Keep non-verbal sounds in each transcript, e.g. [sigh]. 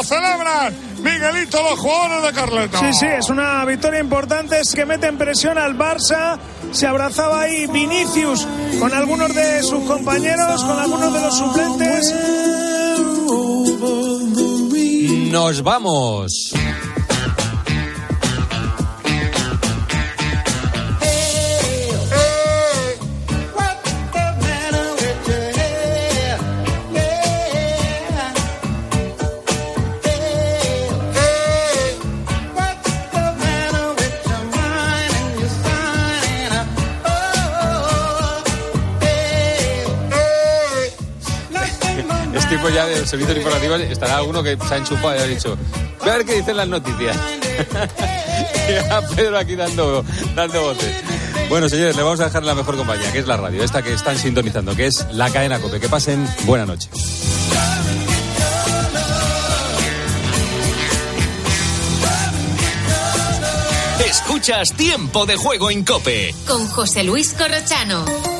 lo celebran Miguelito, los jugadores de Carleto. Sí, sí, es una victoria importante, es que meten presión al Barça. Se abrazaba ahí Vinicius con algunos de sus compañeros, con algunos de los suplentes. Nos vamos. Tipo ya del servicio informativo estará alguno que se ha enchufado y ha dicho, voy a ver qué dicen las noticias. [laughs] y a Pedro aquí dando, dando voces. Bueno, señores, le vamos a dejar la mejor compañía, que es la radio, esta que están sintonizando, que es la cadena COPE. Que pasen buena noche. Escuchas Tiempo de Juego en COPE. Con José Luis Corrochano.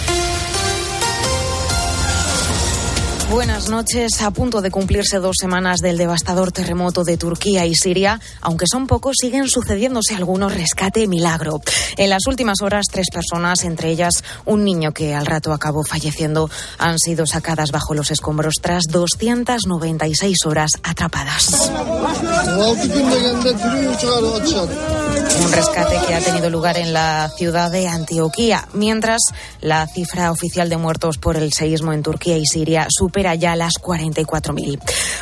Buenas noches. A punto de cumplirse dos semanas del devastador terremoto de Turquía y Siria, aunque son pocos, siguen sucediéndose algunos rescate milagro. En las últimas horas, tres personas, entre ellas un niño que al rato acabó falleciendo, han sido sacadas bajo los escombros tras 296 horas atrapadas. Un rescate que ha tenido lugar en la ciudad de Antioquía, mientras la cifra oficial de muertos por el seísmo en Turquía y Siria supera ya las 44.000.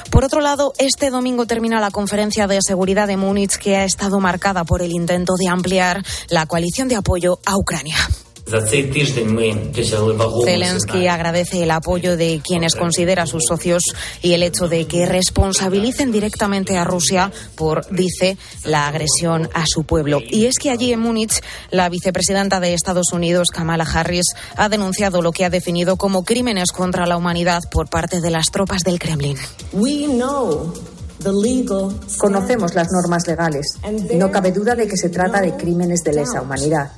Por otro lado, este domingo termina la conferencia de seguridad de Múnich que ha estado marcada por el intento de ampliar la coalición de apoyo a Ucrania. Zelensky agradece el apoyo de quienes considera sus socios y el hecho de que responsabilicen directamente a Rusia por, dice, la agresión a su pueblo. Y es que allí en Múnich, la vicepresidenta de Estados Unidos, Kamala Harris, ha denunciado lo que ha definido como crímenes contra la humanidad por parte de las tropas del Kremlin. Conocemos las normas legales y no cabe duda de que se trata de crímenes de lesa humanidad.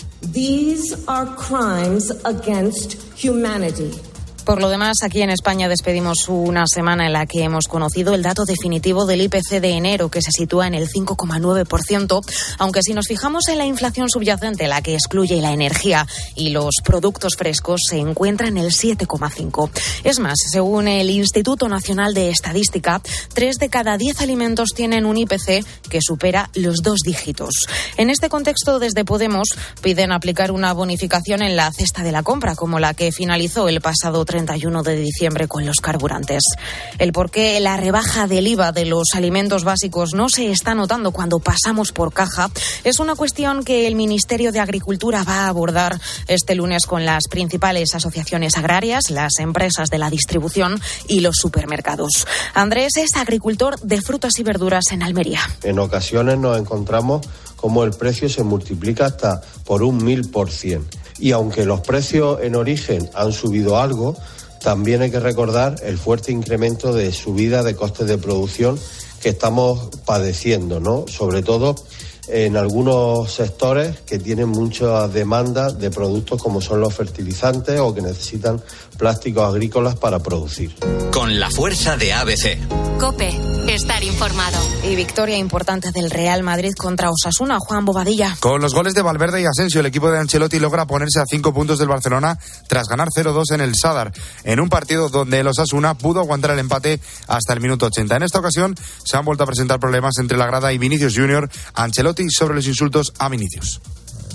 Por lo demás, aquí en España despedimos una semana en la que hemos conocido el dato definitivo del IPC de enero, que se sitúa en el 5,9%, aunque si nos fijamos en la inflación subyacente, la que excluye la energía y los productos frescos, se encuentra en el 7,5%. Es más, según el Instituto Nacional de Estadística, tres de cada diez alimentos tienen un IPC que supera los dos dígitos. En este contexto, desde Podemos piden aplicar una bonificación en la cesta de la compra, como la que finalizó el pasado 31 de diciembre con los carburantes. El por qué la rebaja del IVA de los alimentos básicos no se está notando cuando pasamos por caja es una cuestión que el Ministerio de Agricultura va a abordar este lunes con las principales asociaciones agrarias, las empresas de la distribución y los supermercados. Andrés es agricultor de frutas y verduras en Almería. En ocasiones nos encontramos como el precio se multiplica hasta por un mil por cien y aunque los precios en origen han subido algo, también hay que recordar el fuerte incremento de subida de costes de producción que estamos padeciendo, ¿no? Sobre todo en algunos sectores que tienen mucha demanda de productos como son los fertilizantes o que necesitan plásticos agrícolas para producir. Con la fuerza de ABC. Cope, estar informado. Y victoria importante del Real Madrid contra Osasuna, Juan Bobadilla. Con los goles de Valverde y Asensio, el equipo de Ancelotti logra ponerse a cinco puntos del Barcelona tras ganar 0-2 en el Sadar, en un partido donde el Osasuna pudo aguantar el empate hasta el minuto 80. En esta ocasión se han vuelto a presentar problemas entre la grada y Vinicius Junior, Ancelotti sobre los insultos a Vinicius.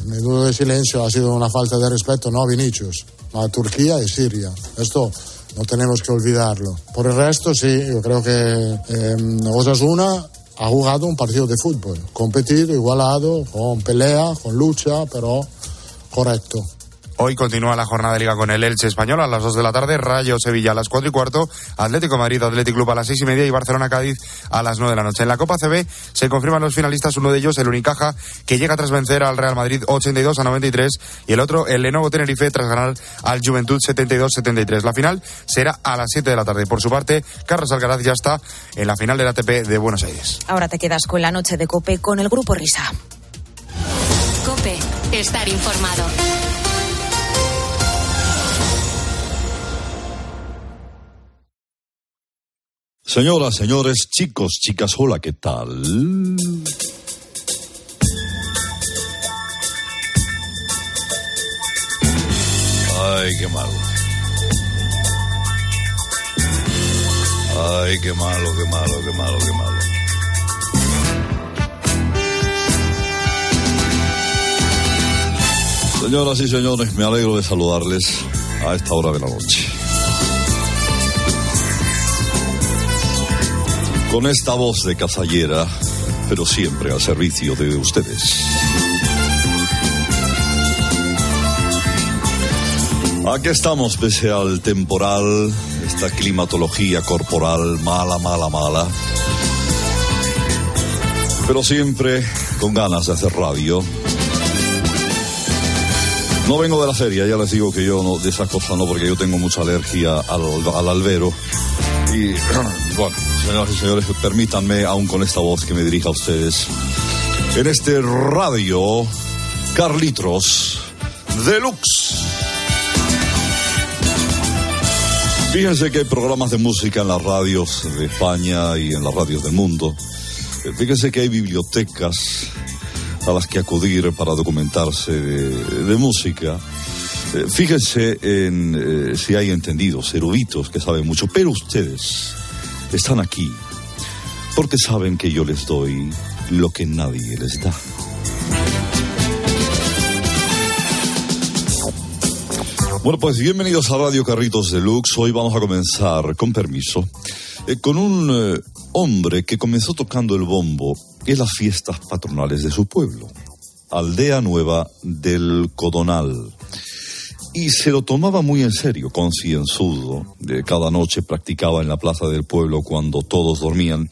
Mi duda de silencio ha sido una falta de respeto, no a Vinicius, a Turquía y Siria. Esto no tenemos que olvidarlo. Por el resto, sí, yo creo que eh, Osasuna ha jugado un partido de fútbol, competido, igualado, con pelea, con lucha, pero correcto. Hoy continúa la jornada de liga con el Elche Español a las 2 de la tarde, Rayo Sevilla a las 4 y cuarto, Atlético Madrid, Atlético Club a las 6 y media y Barcelona Cádiz a las 9 de la noche. En la Copa CB se confirman los finalistas, uno de ellos el Unicaja, que llega tras vencer al Real Madrid 82 a 93 y el otro el Lenovo Tenerife tras ganar al Juventud 72-73. La final será a las 7 de la tarde. Por su parte, Carlos Alcaraz ya está en la final del ATP de Buenos Aires. Ahora te quedas con la noche de Cope con el Grupo Risa. Cope, estar informado. Señoras, señores, chicos, chicas, hola, ¿qué tal? Ay, qué malo. Ay, qué malo, qué malo, qué malo, qué malo. Señoras y señores, me alegro de saludarles a esta hora de la noche. Con esta voz de cazallera, pero siempre al servicio de ustedes. Aquí estamos pese al temporal, esta climatología corporal mala, mala, mala. Pero siempre con ganas de hacer radio. No vengo de la feria, ya les digo que yo no, de esas cosas no, porque yo tengo mucha alergia al, al albero. Y [clears throat] bueno, señoras y señores, permítanme, aún con esta voz que me dirija a ustedes, en este radio Carlitos Deluxe. Fíjense que hay programas de música en las radios de España y en las radios del mundo. Fíjense que hay bibliotecas a las que acudir para documentarse de, de música. Eh, Fíjense en eh, si hay entendidos, eruditos que saben mucho, pero ustedes están aquí porque saben que yo les doy lo que nadie les da. Bueno, pues bienvenidos a Radio Carritos Deluxe. Hoy vamos a comenzar, con permiso, eh, con un eh, hombre que comenzó tocando el bombo en las fiestas patronales de su pueblo, Aldea Nueva del Codonal. Y se lo tomaba muy en serio, concienzudo. Cada noche practicaba en la plaza del pueblo cuando todos dormían.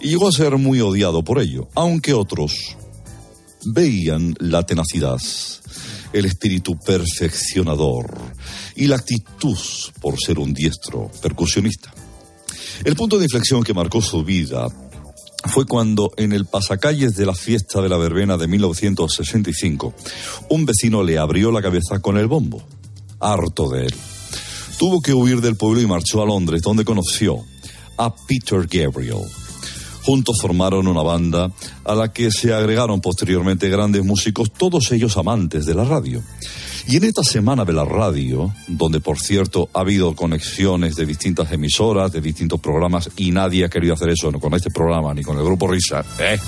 Y llegó a ser muy odiado por ello, aunque otros veían la tenacidad, el espíritu perfeccionador y la actitud por ser un diestro percusionista. El punto de inflexión que marcó su vida fue cuando en el pasacalles de la fiesta de la verbena de 1965 un vecino le abrió la cabeza con el bombo, harto de él. Tuvo que huir del pueblo y marchó a Londres, donde conoció a Peter Gabriel. Juntos formaron una banda a la que se agregaron posteriormente grandes músicos, todos ellos amantes de la radio. Y en esta semana de la radio, donde por cierto ha habido conexiones de distintas emisoras, de distintos programas, y nadie ha querido hacer eso no con este programa ni con el grupo Risa, ¿eh?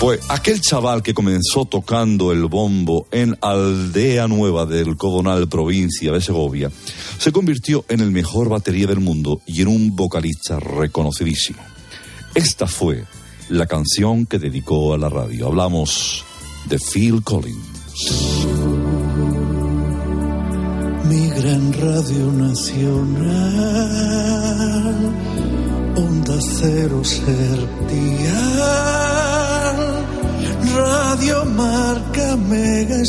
pues aquel chaval que comenzó tocando el bombo en Aldea Nueva del Codonal, provincia de Segovia, se convirtió en el mejor batería del mundo y en un vocalista reconocidísimo. Esta fue la canción que dedicó a la radio. Hablamos de Phil Collins. Mi gran radio nacional, onda cero ser dial, radio marca mega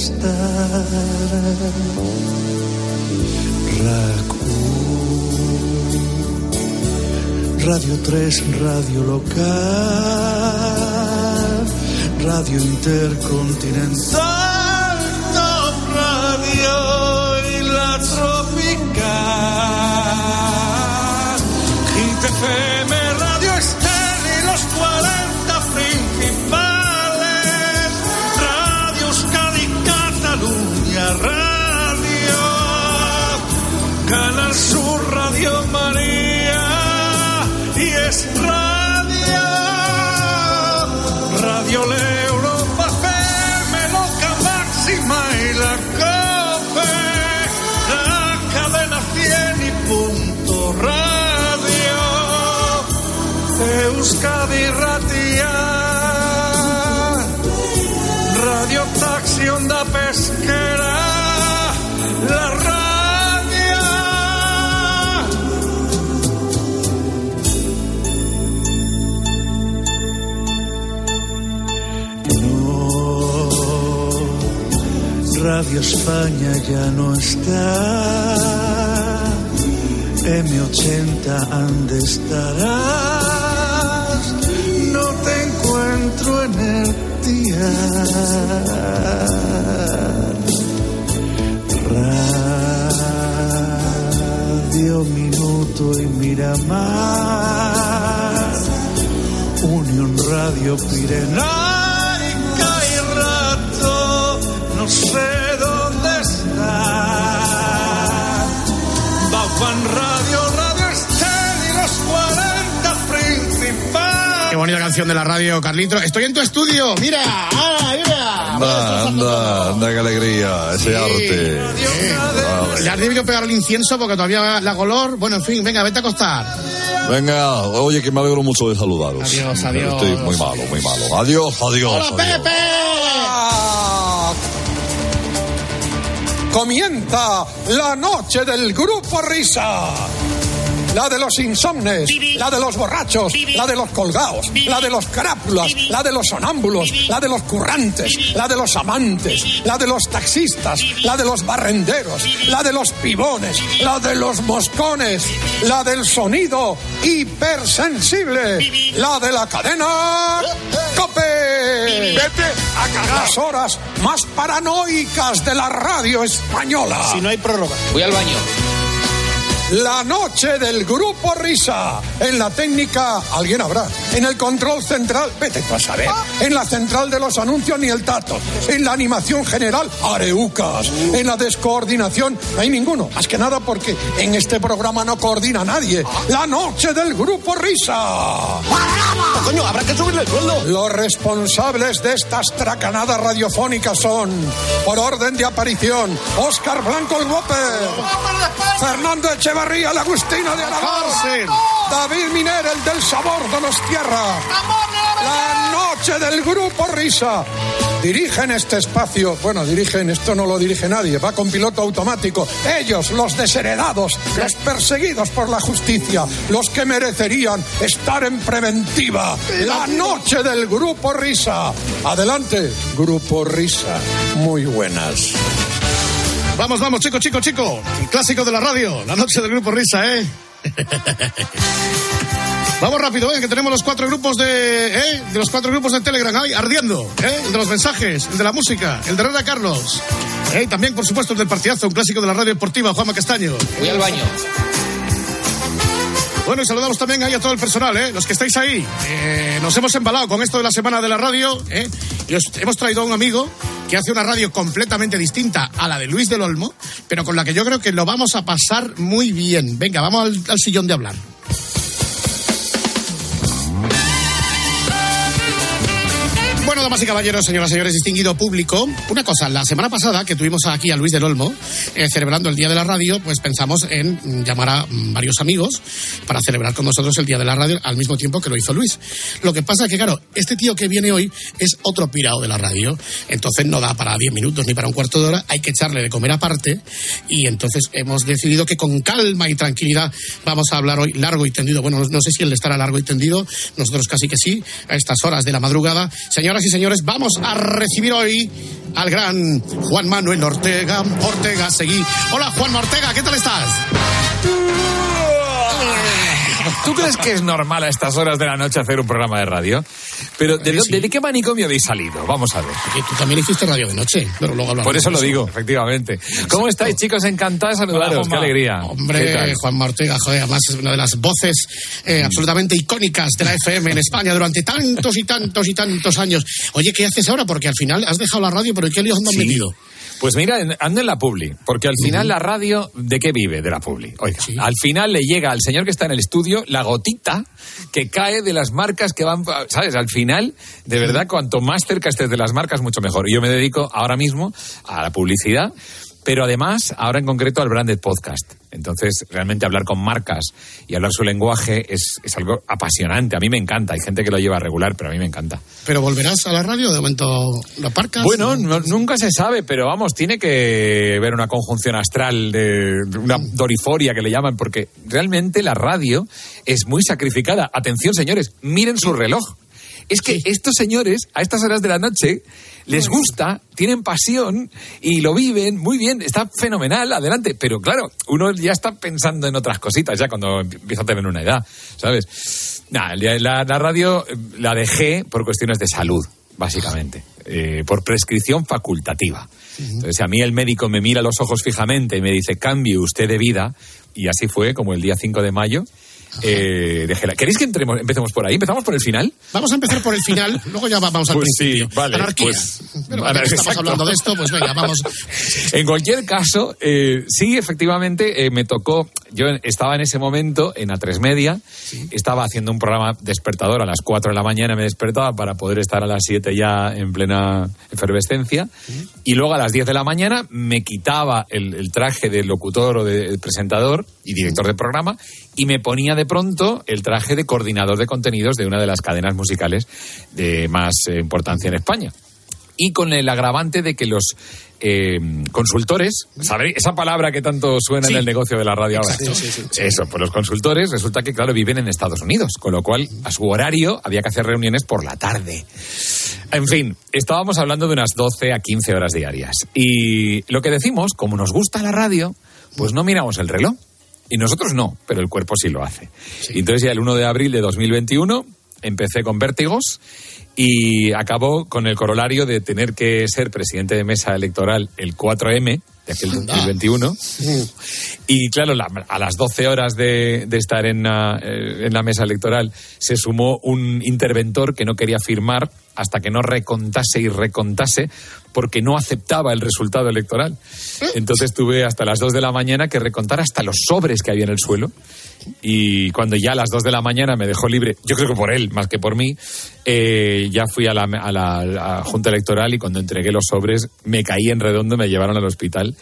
Radio 3, radio local, radio intercontinental, radio God. He defends. Euskadi Ratia Radio Taxi Onda Pesquera. La radio. No Radio España ya no está. M80 ande estará encuentro en. Radio Minuto y Miramar. Unión Radio Pirenaica y Rato, no sé dónde está. Baupan bonita canción de la radio, Carlito. Estoy en tu estudio, mira, ah, mira. Anda, anda, anda, qué alegría, ese arte. Vale. Le has debido pegar el incienso porque todavía la color. Bueno, en fin, venga, vete a acostar. Venga, oye, que me alegro mucho de saludaros. Adiós, adiós. Estoy muy malo, muy malo. Adiós, adiós. ¡Hola, adiós. Pepe! Comienza la noche del grupo Risa. La de los insomnes, la de los borrachos, la de los colgados, la de los crápulas, la de los sonámbulos, la de los currantes, la de los amantes, la de los taxistas, la de los barrenderos, la de los pibones, la de los moscones, la del sonido hipersensible, la de la cadena Cope. Vete a cagar. Las horas más paranoicas de la radio española. Si no hay prórroga. Voy al baño. La noche del grupo Risa. En la técnica, alguien habrá. En el control central, vete tú a saber. En la central de los anuncios, ni el tato. En la animación general, areucas. En la descoordinación, no hay ninguno. Más que nada porque en este programa no coordina nadie. La noche del grupo Risa. Coño, habrá que subirle el sueldo. Los responsables de estas tracanadas radiofónicas son, por orden de aparición, Óscar Blanco el Guape, Fernando Echevarría, el Agustino de Aragón, David Miner, el del sabor de los tierra, la noche del grupo Risa. Dirigen este espacio, bueno, dirigen, esto no lo dirige nadie, va con piloto automático. Ellos, los desheredados, los perseguidos por la justicia, los que merecerían estar en preventiva. La noche del grupo Risa. Adelante, grupo Risa. Muy buenas. Vamos, vamos, chico, chico, chico. El clásico de la radio, la noche del grupo Risa, ¿eh? [laughs] Vamos rápido, ven, que tenemos los cuatro grupos de, ¿eh? de los cuatro grupos de Telegram ahí, ardiendo, ¿eh? El de los mensajes, el de la música, el de Herrera Carlos. ¿eh? También, por supuesto, el del partidazo, un clásico de la radio deportiva, Juanma Castaño. Voy al baño. Bueno, y saludamos también ahí a todo el personal, ¿eh? los que estáis ahí. Eh, nos hemos embalado con esto de la semana de la radio ¿eh? Hemos traído a un amigo que hace una radio completamente distinta a la de Luis del Olmo, pero con la que yo creo que lo vamos a pasar muy bien. Venga, vamos al sillón de hablar. Damas y caballeros, señoras y señores, distinguido público, una cosa, la semana pasada que tuvimos aquí a Luis del Olmo, eh, celebrando el Día de la Radio, pues pensamos en llamar a mm, varios amigos para celebrar con nosotros el Día de la Radio al mismo tiempo que lo hizo Luis. Lo que pasa es que, claro, este tío que viene hoy es otro pirado de la radio, entonces no da para 10 minutos ni para un cuarto de hora, hay que echarle de comer aparte y entonces hemos decidido que con calma y tranquilidad vamos a hablar hoy largo y tendido. Bueno, no sé si él estará largo y tendido, nosotros casi que sí, a estas horas de la madrugada. Señoras y señores, vamos a recibir hoy al gran Juan Manuel Ortega. Ortega, seguí. Hola, Juan Ortega, ¿qué tal estás? [laughs] ¿Tú crees que es normal a estas horas de la noche hacer un programa de radio? Pero ¿de, dó- ¿de qué manicomio habéis salido? Vamos a ver. tú también hiciste radio de noche, pero luego hablamos Por eso lo eso. digo, efectivamente. ¿Cómo estáis, chicos? Encantados de saludaros. Qué alegría. ¿Qué Hombre? Juan Ortega, joder, además es una de las voces eh, absolutamente icónicas de la FM en España durante tantos y tantos y tantos años. Oye, ¿qué haces ahora? Porque al final has dejado la radio, pero ¿en qué líos andan Sí. metido? Pues mira, anda en la publi, porque al final la radio, ¿de qué vive? De la publi. Oiga, al final le llega al señor que está en el estudio la gotita que cae de las marcas que van, ¿sabes? Al final, de verdad, cuanto más cerca estés de las marcas, mucho mejor. Y yo me dedico ahora mismo a la publicidad, pero además, ahora en concreto, al branded podcast. Entonces, realmente hablar con marcas y hablar su lenguaje es, es algo apasionante. A mí me encanta. Hay gente que lo lleva regular, pero a mí me encanta. ¿Pero volverás a la radio? ¿De momento lo aparcas? Bueno, no- nunca se sabe, pero vamos, tiene que ver una conjunción astral, de de una doriforia que le llaman, porque realmente la radio es muy sacrificada. Atención, señores, miren su reloj. Es que estos señores, a estas horas de la noche, les gusta, tienen pasión y lo viven muy bien, está fenomenal, adelante. Pero claro, uno ya está pensando en otras cositas ya cuando empieza a tener una edad, ¿sabes? Nah, la, la radio la dejé por cuestiones de salud, básicamente, eh, por prescripción facultativa. Entonces, a mí el médico me mira a los ojos fijamente y me dice, cambie usted de vida, y así fue como el día 5 de mayo. Eh, la- ¿Queréis que entremos, empecemos por ahí? ¿Empezamos por el final? Vamos a empezar por el final, [laughs] luego ya vamos al Pues sí, principio. vale, Anarquía. pues, Pero vale, estamos hablando de esto, pues venga, vamos. [laughs] En cualquier caso, eh, sí, efectivamente, eh, me tocó. Yo estaba en ese momento en A3 Media, estaba haciendo un programa despertador a las 4 de la mañana, me despertaba para poder estar a las 7 ya en plena efervescencia. Y luego a las 10 de la mañana me quitaba el, el traje de locutor o de presentador y director de programa y me ponía de pronto el traje de coordinador de contenidos de una de las cadenas musicales de más eh, importancia en España y con el agravante de que los eh, consultores, ¿sabéis? Esa palabra que tanto suena Sí. en el negocio de la radio ahora. Sí, sí. Eso, pues los consultores resulta que, claro, viven en Estados Unidos, con lo cual a su horario había que hacer reuniones por la tarde. En fin, estábamos hablando de unas 12 a 15 horas diarias. Y lo que decimos, como nos gusta la radio, pues no miramos el reloj. Y nosotros no, pero el cuerpo sí lo hace. Entonces ya el 1 de abril de 2021 empecé con vértigos y acabó con el corolario de tener que ser presidente de mesa electoral el 4M de aquel 2021. Y claro, la- a las 12 horas de, de estar en la, eh, en la mesa electoral se sumó un interventor que no quería firmar hasta que no recontase y recontase porque no aceptaba el resultado electoral. Entonces tuve hasta las 2 de la mañana que recontar hasta los sobres que había en el suelo. Y cuando ya a las 2 de la mañana me dejó libre, yo creo que por él más que por mí, eh, ya fui a la, a la- a la Junta Electoral y cuando entregué los sobres me caí en redondo, me llevaron al hospital.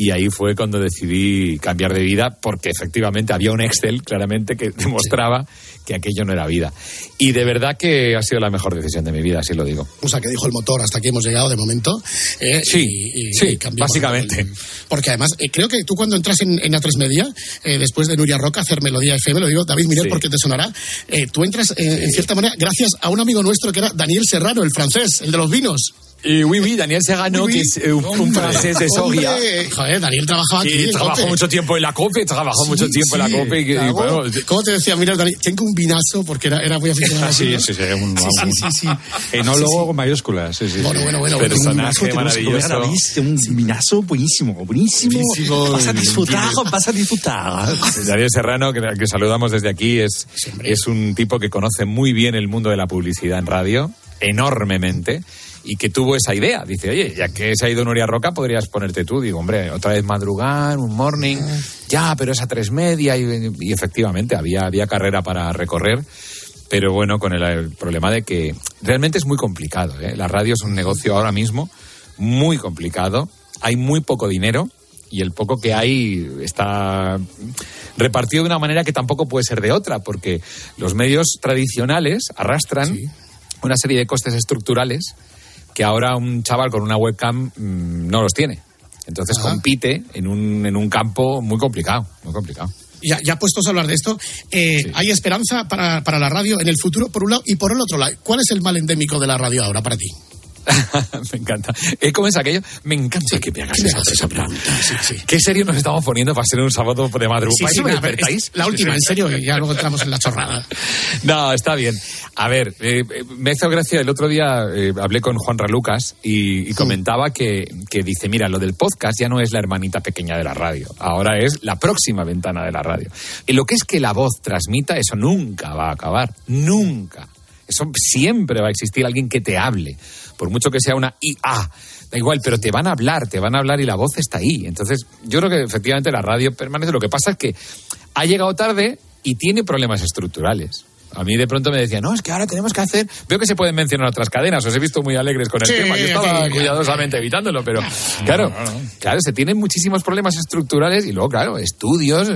Y ahí fue cuando decidí cambiar de vida, porque efectivamente había un Excel claramente que demostraba que aquello no era vida. Y de verdad que ha sido la mejor decisión de mi vida, así lo digo. O sea, que dijo el motor, hasta aquí hemos llegado de momento. eh, Sí, y- y sí, cambiamos básicamente. el- porque además, eh, creo que tú cuando entras en, en A3 Media, eh, después de Nuria Roca hacer Melodía FM, lo digo David Miguel Sí. porque te sonará, eh, tú entras eh, en cierta manera gracias a un amigo nuestro que era Daniel Serrano, el francés, el de los vinos. Y oui, oui, Daniel Serrano, Oui, oui. que es eh, un, un francés de Soria. Joder, Daniel trabajaba aquí. En trabajó COPE. mucho tiempo en la COPE, trabajó Sí, mucho tiempo en sí, la COPE. Claro. bueno, ¿Cómo te decía? Mira, Daniel, tengo un vinazo porque era, era muy aficionado. Sí, sí, sí, un, Sí, sí, un- sí, sí. [laughs] enólogo con mayúsculas. Sí, sí, Bueno, sí. bueno, bueno. Personaje que maravilloso. vista, un vinazo buenísimo, buenísimo. Buenísimo. Vas a disfrutar, vas a disfrutar. Daniel Serrano, que, que saludamos desde aquí, es, es un tipo que conoce muy bien el mundo de la publicidad en radio, enormemente, y que tuvo esa idea. Dice, oye, ya que se ha ido Nuria Roca, podrías ponerte tú. Digo, hombre, otra vez madrugar, un morning, ya, pero es a tres media, y, y efectivamente había, había carrera para recorrer. Pero bueno, con el, el problema de que realmente es muy complicado. ¿eh? La radio es un negocio ahora mismo muy complicado. Hay muy poco dinero y el poco que hay está repartido de una manera que tampoco puede ser de otra, porque los medios tradicionales arrastran una serie de costes estructurales que ahora un chaval con una webcam mm, no los tiene. Entonces Ajá. compite en un, en un campo muy complicado, muy complicado. Ya, ya puestos a hablar de esto, eh, ¿hay esperanza para, para la radio en el futuro, por un lado? Y por el otro lado, ¿cuál es el mal endémico de la radio ahora para ti? [laughs] me encanta. Eh, ¿Cómo es aquello? Me encanta que me hagas que me esa, hagas esa esa pregunta. pregunta, sí, sí. ¿Qué serio nos estamos poniendo para ser un sábado de madrugada? La última, en serio, ya luego entramos en la chorrada. No, está bien. A ver, eh, me hizo gracia. El otro día eh, hablé con Juan Ralucas y, y comentaba que, que dice, mira, lo del podcast ya no es la hermanita pequeña de la radio. Ahora es la próxima ventana de la radio. Y lo que es que la voz transmita, eso nunca va a acabar. Nunca. Eso siempre va a existir alguien que te hable. Por mucho que sea una IA. Da igual, pero te van a hablar, te van a hablar y la voz está ahí. Entonces, yo creo que efectivamente la radio permanece. Lo que pasa es que ha llegado tarde y tiene problemas estructurales. A mí de pronto me decían, no, es que ahora tenemos que hacer. Veo que se pueden mencionar otras cadenas, os he visto muy alegres con el Sí, tema. Yo estaba sí, cuidadosamente evitándolo, pero claro, claro, se tienen muchísimos problemas estructurales y luego, claro, estudios,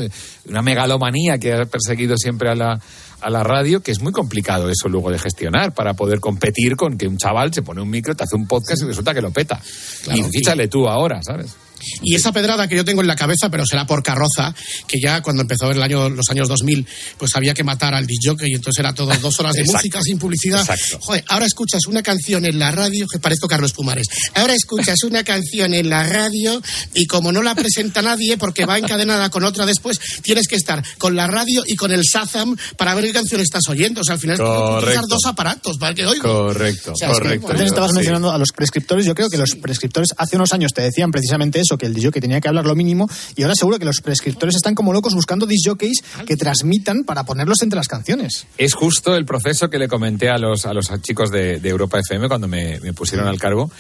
una megalomanía que ha perseguido siempre a la, a la radio, que es muy complicado eso luego de gestionar para poder competir con que un chaval se pone un micro, te hace un podcast y resulta que lo peta. Claro, y fíchale tú ahora, ¿sabes? Y esa pedrada que yo tengo en la cabeza, pero será por carroza, que ya cuando empezó el año, los años 2000, pues había que matar al DJ y entonces era todo dos horas de [laughs] Exacto. música sin publicidad. Exacto. Joder, ahora escuchas una canción en la radio, que parezco Carlos Pumares, ahora escuchas una canción en la radio y como no la presenta nadie porque va encadenada con otra después, tienes que estar con la radio y con el Shazam para ver qué canción estás oyendo. O sea, al final utilizar Correcto. dos aparatos para que oigo. Correcto, O sea, es que, correcto. bueno, Antes estabas Sí. mencionando a los prescriptores. Yo creo que los prescriptores hace unos años te decían precisamente eso, que el DJ tenía que hablar lo mínimo. Y ahora seguro que los prescriptores están como locos buscando disjockeys que transmitan para ponerlos entre las canciones. Es justo el proceso que le comenté a los, a los chicos de, Europa FM cuando me pusieron al cargo.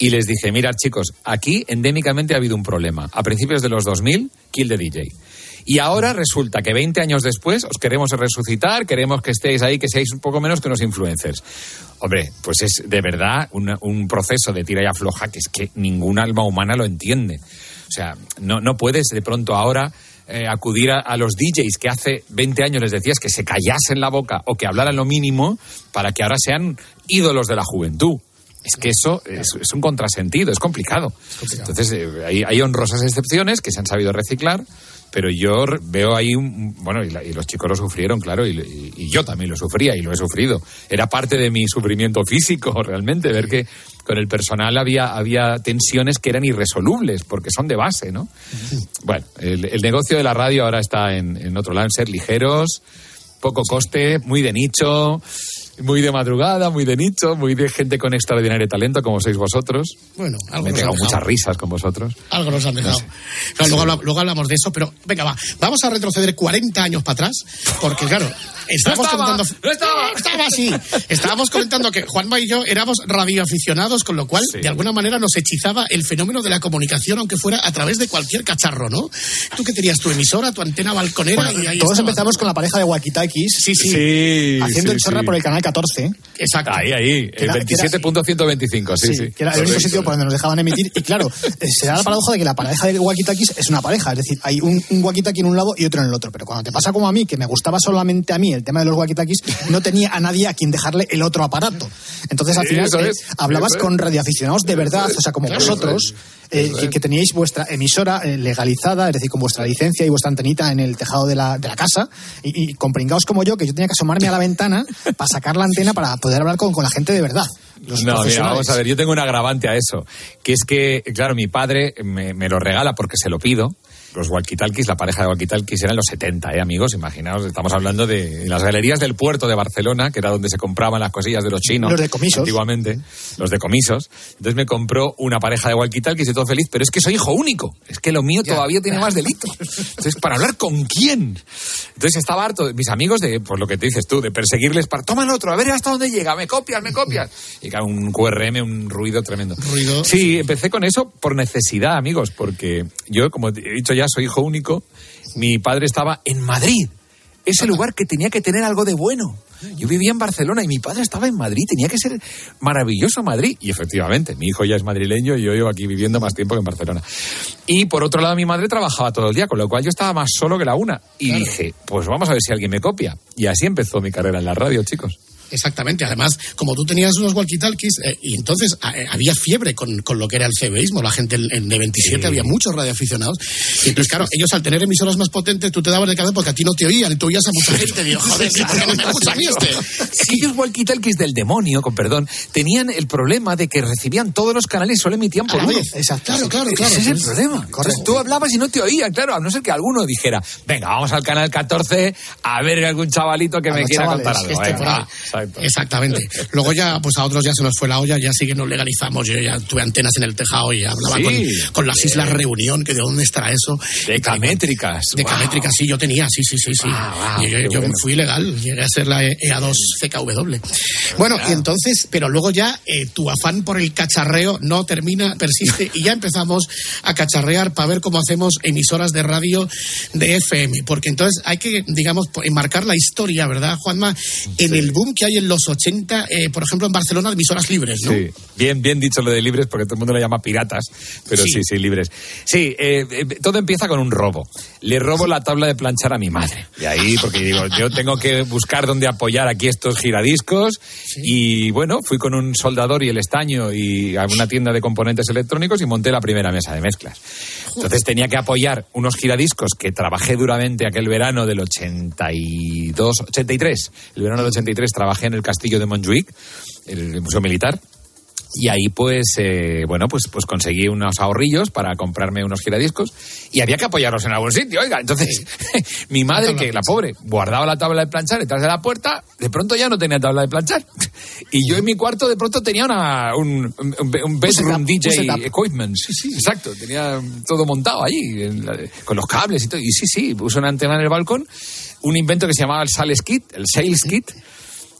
Y les dije, mirad chicos, aquí endémicamente ha habido un problema. A principios de los 2000, kill the DJ. Y ahora resulta que 20 años después os queremos resucitar, queremos que estéis ahí, que seáis un poco menos que unos influencers. Hombre, pues es de verdad una- un proceso de tira y afloja que es que ningún alma humana lo entiende. O sea, no, no puedes de pronto ahora eh, acudir a, a los DJs que hace 20 años les decías que se callasen la boca o que hablaran lo mínimo para que ahora sean ídolos de la juventud. Es que eso es, es un contrasentido, es complicado. Entonces, eh, hay, hay honrosas excepciones que se han sabido reciclar, pero yo veo ahí, un, bueno, y, la- y los chicos lo sufrieron, claro, y, y- y yo también lo sufría y lo he sufrido. Era parte de mi sufrimiento físico, [laughs] realmente, ver que con el personal había, había tensiones que eran irresolubles, porque son de base, ¿no? Bueno, el, el negocio de la radio ahora está en, en otro lado, en ser ligeros, poco coste, muy de nicho, muy de madrugada, muy de nicho, muy de gente con extraordinario talento como sois vosotros. Bueno, algo Me he nos pegado han dejado. muchas risas con vosotros. Algo nos han dejado. Claro, luego, habla- luego hablamos de eso, pero venga, va. Vamos a retroceder 40 años para atrás, porque claro, [laughs] estábamos estaba, comentando. no estaba. [laughs] Estaba así. Estábamos comentando que Juanma y yo éramos radioaficionados, con lo cual, de alguna manera, nos hechizaba el fenómeno de la comunicación, aunque fuera a través de cualquier cacharro, ¿no? Tú que tenías tu emisora, tu antena balconera Bueno, y ahí todos estabas. empezamos con la pareja de walkie-talkies. Sí, sí. Sí, Haciendo sí, el chorra sí. por el canal 14. Exacto. Ahí, ahí, Que el era- que era- 27.125, sí, sí. que era el único sitio por donde nos dejaban emitir. Y claro, eh, se da la paradoja de que la pareja de walkie-talkies es una pareja. Es decir, hay un, un walkie-talkie en un lado y otro en el otro. Pero cuando te pasa como a mí, que me gustaba solamente a mí el tema de los walkie-talkies, no tenía a nadie a quien dejarle el otro aparato. Entonces, al Sí, final, eh, hablabas con radioaficionados de verdad, o sea, como Claro, vosotros. eh, que, que teníais vuestra emisora eh, legalizada, es decir, con vuestra licencia y vuestra antenita en el tejado de la, de la casa, y, y con como yo, que yo tenía que asomarme a la ventana para sacar la antena para poder hablar con, con la gente de verdad. Los No, mira, vamos a ver, yo tengo un agravante a eso, que es que, claro, mi padre me, me lo regala porque se lo pido. Los walkie-talkies, la pareja de walkie-talkies eran los 70, ¿eh, amigos? Imaginaos, estamos hablando de las galerías del puerto de Barcelona, que era donde se compraban las cosillas de los chinos. Los decomisos. Antiguamente, los decomisos. Entonces me compró una pareja de walkie-talkies y todo feliz, pero es que soy hijo único. Es que lo mío todavía tiene más delito. [laughs] Entonces, ¿para hablar con quién? Entonces estaba harto de mis amigos de, pues lo que te dices tú, de perseguirles para, toma el otro, a ver hasta dónde llega, me copias, me copias. Y claro, un QRM, un ruido tremendo. Ruido. Sí, empecé con eso por necesidad, amigos, porque yo, como he dicho ya, soy hijo único. Mi padre estaba en Madrid, ese lugar que tenía que tener algo de bueno. Yo vivía en Barcelona y mi padre estaba en Madrid, tenía que ser maravilloso Madrid. Y efectivamente, mi hijo ya es madrileño y yo llevo aquí viviendo más tiempo que en Barcelona. Y por otro lado, mi madre trabajaba todo el día, con lo cual yo estaba más solo que la una. Y dije, pues vamos a ver si alguien me copia. Y así empezó mi carrera en la radio, chicos. Exactamente. Además, como tú tenías unos walkie-talkies, eh, y entonces a- eh, había fiebre con, con lo que era el CBismo. La gente en, en D27 había muchos radioaficionados. Y entonces, claro, ellos al tener emisoras más potentes, tú te dabas de cabeza porque a ti no te oían, tú oías a mucha gente. Digo, joder, ¿por qué no me escucha a mí este? Aquellos walkie-talkies del demonio, con perdón, tenían el problema de que recibían todos los canales y solo emitían por uno. vez. Exacto. Claro, claro, claro. Ese es el problema. Entonces, tú hablabas y no te oían, claro, a no ser que alguno dijera, venga, vamos al canal 14 a ver algún chavalito que A me quiera chavales, contar algo. esté Venga, por ahí. va, exacto. Exactamente. [laughs] Luego ya, pues a otros ya se nos fue la olla, ya sí que nos legalizamos. Yo ya tuve antenas en el tejado y hablaba Sí. con, con las Islas Reunión, que de dónde estará eso. Decamétricas. Decamétricas, sí, yo tenía, sí, sí, sí, sí. wow, Y yo yo bueno. fui legal, llegué a ser la E EA2 CKW. Bueno, y entonces, pero luego ya eh, tu afán por el cacharreo no termina, persiste, [laughs] y ya empezamos a cacharrear para ver cómo hacemos emisoras de radio de FM. Porque entonces hay que, digamos, enmarcar la historia, ¿verdad, Juanma? En el boom que hay en los 80, eh, por ejemplo, en Barcelona, emisoras libres, ¿no? Sí, bien, bien dicho lo de libres, porque todo el mundo lo llama piratas, pero sí, Sí. sí, libres. Sí, eh, eh, todo empieza con un robo. Le robo la tabla de planchar a mi madre. Y ahí, porque digo, yo tengo que buscar dónde apoyar apoyar aquí estos giradiscos y bueno, fui con un soldador y el estaño y a una tienda de componentes electrónicos y monté la primera mesa de mezclas. Entonces tenía que apoyar unos giradiscos que trabajé duramente aquel verano del 82, 83. El verano del 83 trabajé en el castillo de Montjuic, el Museo Militar. Y ahí pues, eh, bueno, pues, pues conseguí unos ahorrillos para comprarme unos giradiscos y había que apoyarlos en algún sitio, oiga. Entonces, [laughs] mi madre, que la pobre, guardaba la tabla de planchar detrás de la puerta, de pronto ya no tenía tabla de planchar. [laughs] Y yo en mi cuarto de pronto tenía una, un, un, un bedroom DJ equipment. Sí, sí. Exacto, tenía todo montado en la- con los cables y todo. Y sí, sí, puse una antena en el balcón, un invento que se llamaba el Sales Kit, el Sales Kit,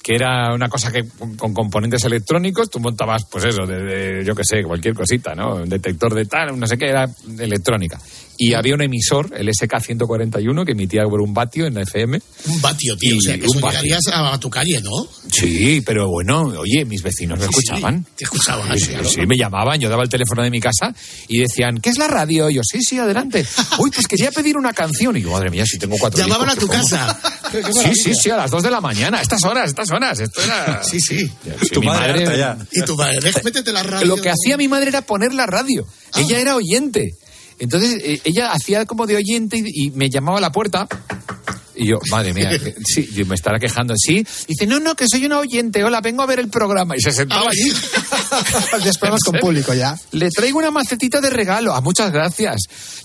que era una cosa que con componentes electrónicos tú montabas, pues eso, de, yo qué sé, cualquier cosita, ¿no? Un detector de tal, no sé qué, era electrónica. Y había un emisor, el SK141, que emitía por un vatio en la FM. Un vatio, tío. Y o sea, que un eso llegarías a, a tu calle, ¿no? Sí, pero bueno, oye, mis vecinos me escuchaban. Te escuchaban. Sí, sí, sí, me llamaban, yo daba el teléfono de mi casa y decían, ¿qué es la radio? Y yo, sí, sí, adelante. [laughs] Uy, pues quería pedir una canción. Y yo, madre mía, si tengo cuatro Llamaban a tu casa. Qué- [laughs] qué Sí, sí, sí, a las dos de la mañana, a estas horas, estas horas. Esto era... Sí, sí. Sí, mi madre- Y tu madre, "Deja- métete la radio. Lo que hacía mi madre era poner la radio. Ella era oyente. Entonces, eh, ella hacía como de oyente y, y me llamaba a la puerta. Y yo, madre mía, que- [laughs] sí, yo me estará quejando. Sí, dice, no, no, que soy una oyente. Hola, vengo a ver el programa. Y se sentaba allí. [laughs] Después con público ya. Le traigo una macetita de regalo. Ah, muchas gracias.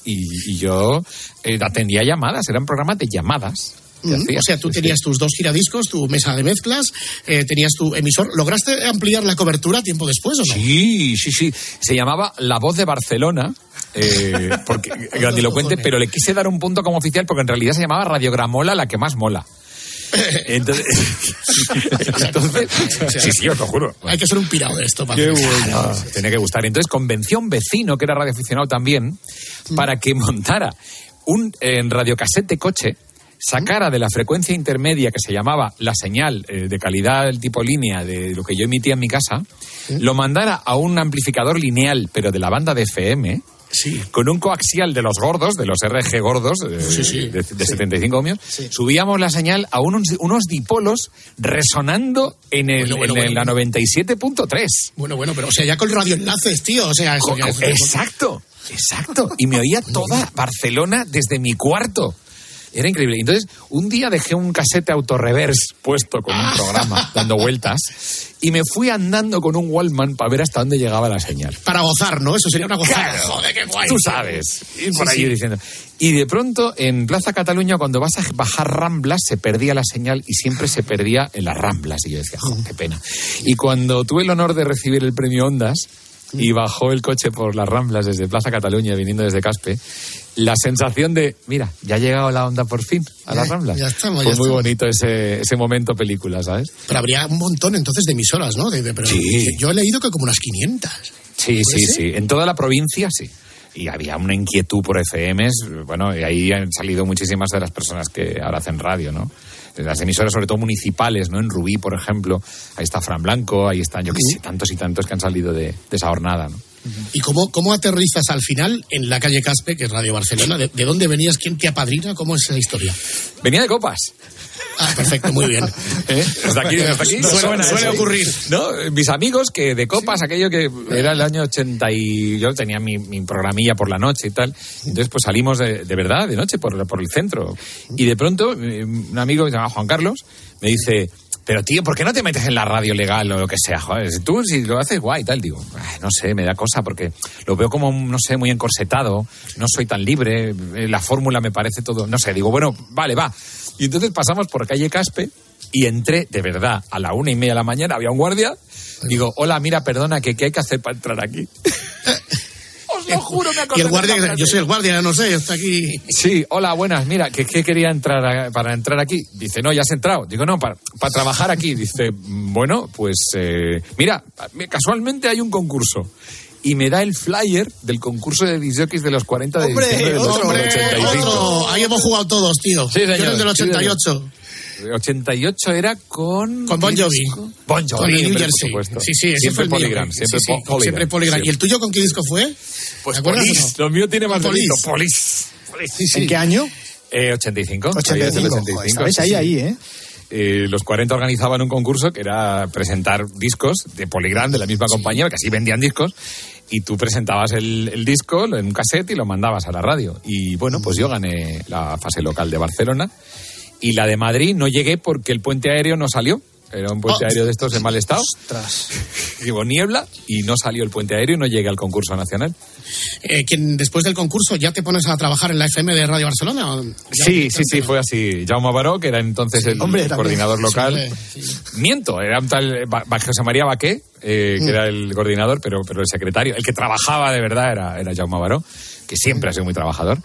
Y, y yo eh, atendía llamadas, eran programas de llamadas. O sea, tú tenías tus dos giradiscos, tu mesa de mezclas, eh, tenías tu emisor. ¿Lograste ampliar la cobertura tiempo después o no? Sí, sí, sí. Se llamaba La Voz de Barcelona. eh, [laughs] porque grandilocuente, pero le quise dar un punto como oficial porque en realidad se llamaba Radiogramola la que más mola. [laughs] Entonces, entonces sí, sí, os lo juro. Hay que ser un pirado de esto para Qué bueno. Tenía que gustar. Entonces convenció a un vecino que era radioaficionado también para que montara un en radiocasete coche sacara de la frecuencia intermedia que se llamaba la señal eh, de calidad del tipo línea de lo que yo emitía en mi casa, lo mandara a un amplificador lineal, pero de la banda de FM, con un coaxial de los gordos, de los RG gordos, eh, de, de 75 ohmios, subíamos la señal a unos, unos dipolos resonando en, el, Bueno, bueno, en el- bueno, la 97.3. Bueno, bueno, pero o sea, ya con radioenlaces, tío. O sea, eso ya Exacto, exacto. Y me oía toda Barcelona desde mi cuarto. Era increíble. Entonces, un día dejé un casete autorreverse puesto con un [laughs] programa dando vueltas y me fui andando con un Wallman para ver hasta dónde llegaba la señal. Para gozar, ¿no? Eso sería una gozada. Claro. Joder, qué guay. Tú sabes. Ir por Sí, ahí sí. diciendo. Y de pronto, en Plaza Cataluña, cuando vas a bajar Ramblas, se perdía la señal y siempre se perdía en las Ramblas. Y yo decía, "Jo, qué pena. Y cuando tuve el honor de recibir el premio Ondas y bajó el coche por las Ramblas desde Plaza Cataluña, viniendo desde Caspe, la sensación de, mira, ya ha llegado la onda por fin a las Ya- Ramblas. ya estamos, Fue ya muy estamos. bonito ese, ese momento película, ¿sabes? Pero habría un montón entonces de emisoras, ¿no? De- de- pero Sí. Yo he leído que como unas 500. Sí, ¿Puede sí, ser? sí. En toda la provincia, sí. Y había una inquietud por FMs, bueno, y ahí han salido muchísimas de las personas que ahora hacen radio, ¿no? Las emisoras, sobre todo municipales, ¿no? En Rubí, por ejemplo, ahí está Fran Blanco, ahí están, yo qué sé, tantos y tantos que han salido de, de esa jornada, ¿no? ¿Y cómo, cómo aterrizas al final en la calle Caspe, que es Radio Barcelona? ¿De, de dónde venías? ¿Quién te apadrina? ¿Cómo es esa historia? Venía de copas. Ah, perfecto, muy bien. ¿Eh? Hasta aquí, hasta aquí. Suele- suena suele eso. ocurrir. ¿No? Mis amigos que de copas, aquello que era el año 80 y yo tenía mi, mi programilla por la noche y tal. Entonces, pues salimos de, de verdad de noche por, por el centro. Y de pronto, eh, un amigo que se llama Juan Carlos me dice. Pero tío, ¿por qué no te metes en la radio legal o lo que sea? Joder, tú si lo haces guay y tal, digo, "Ay, no sé, me da cosa porque lo veo como, no sé, muy encorsetado, no soy tan libre, eh, la fórmula me parece todo, no sé, digo, bueno, vale, va. Y entonces pasamos por calle Caspe y entré, de verdad, a la una y media de la mañana, había un guardia, digo, hola, mira, perdona, ¿qué, qué hay que hacer para entrar aquí? [laughs] Os lo juro, me Y el guardia, yo soy el guardia, no sé, está aquí. Sí, hola, buenas. Mira, ¿qué, qué quería entrar a- para entrar aquí? Dice, no, ya has entrado. Digo, no, para, para trabajar aquí. Dice, "Mm, bueno, pues eh, mira, casualmente hay un concurso. Y me da el flyer del concurso de disjockeys de los 40 de Hombre, diciembre de los otro, del 85. otro. Ahí hemos jugado todos, tío. Sí, señor. Yo del Sí, señor. 88. 88 era con... Con Bon ¿qué Jovi. disco? Bon Jovi, Con el New Jersey. por supuesto. Sí, sí, siempre fue el mío. Polygram, Sí, siempre sí, po- Polygram. siempre Polygram. ¿Y el tuyo con qué disco fue? Pues ¿Te acuerdas Polis. no? Lo mío tiene más Polis. Polis. Polis. ¿En qué año? Eh, 85. 85. Joder, estabais ahí, ahí, ¿eh? Eh, los 40 organizaban un concurso que era presentar discos de Polygram, de la misma compañía, que así vendían discos, y tú presentabas el, el disco en un cassette y lo mandabas a la radio. Y bueno, pues yo gané la fase local de Barcelona y la de Madrid no llegué porque el puente aéreo no salió. Era un puente Oh. aéreo de estos en mal estado. Ostras. [laughs] Llevo niebla y no salió el puente aéreo y no llegué al concurso nacional. Eh, quien después del concurso ya te pones a trabajar en la FM de Radio Barcelona. ¿O ya- Sí, sí, sí, fue así. Jaume Baró, que era entonces el Hombre, también. coordinador local. Sí, Miento, era un tal Ba- José María Baqué, eh, que Mm. era el coordinador, pero, pero el secretario, el que trabajaba de verdad era, era Jaume Baró, que siempre ha sido muy trabajador.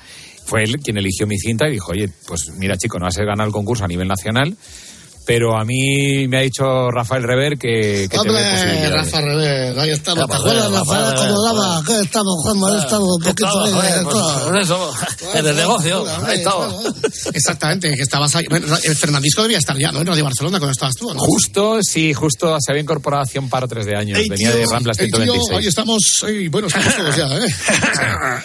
Fue él quien eligió mi cinta y dijo, oye, pues mira chico, no has ganado el concurso a nivel nacional, pero a mí me ha dicho Rafael Rever que, que te ve Hombre, posibilidades". Rafa Revés, ahí estamos. ¿Te acuerdas, Rafael, Rafa cómo daba? ¿Qué estamos jugando? Ahí estamos un poquito por- por eso, en el negocio, ahí estaba. Exactamente, que estabas ahí. El Fernandisco debía estar ya, ¿no? En Radio Barcelona cuando estabas tú, ¿no? Justo, sí, justo se había incorporado hace un par o tres de años. Ey, Venía tío, de Ramblas ey, tío, 126. ahí estamos. ey, bueno, estamos [laughs] todos ya, ¿eh?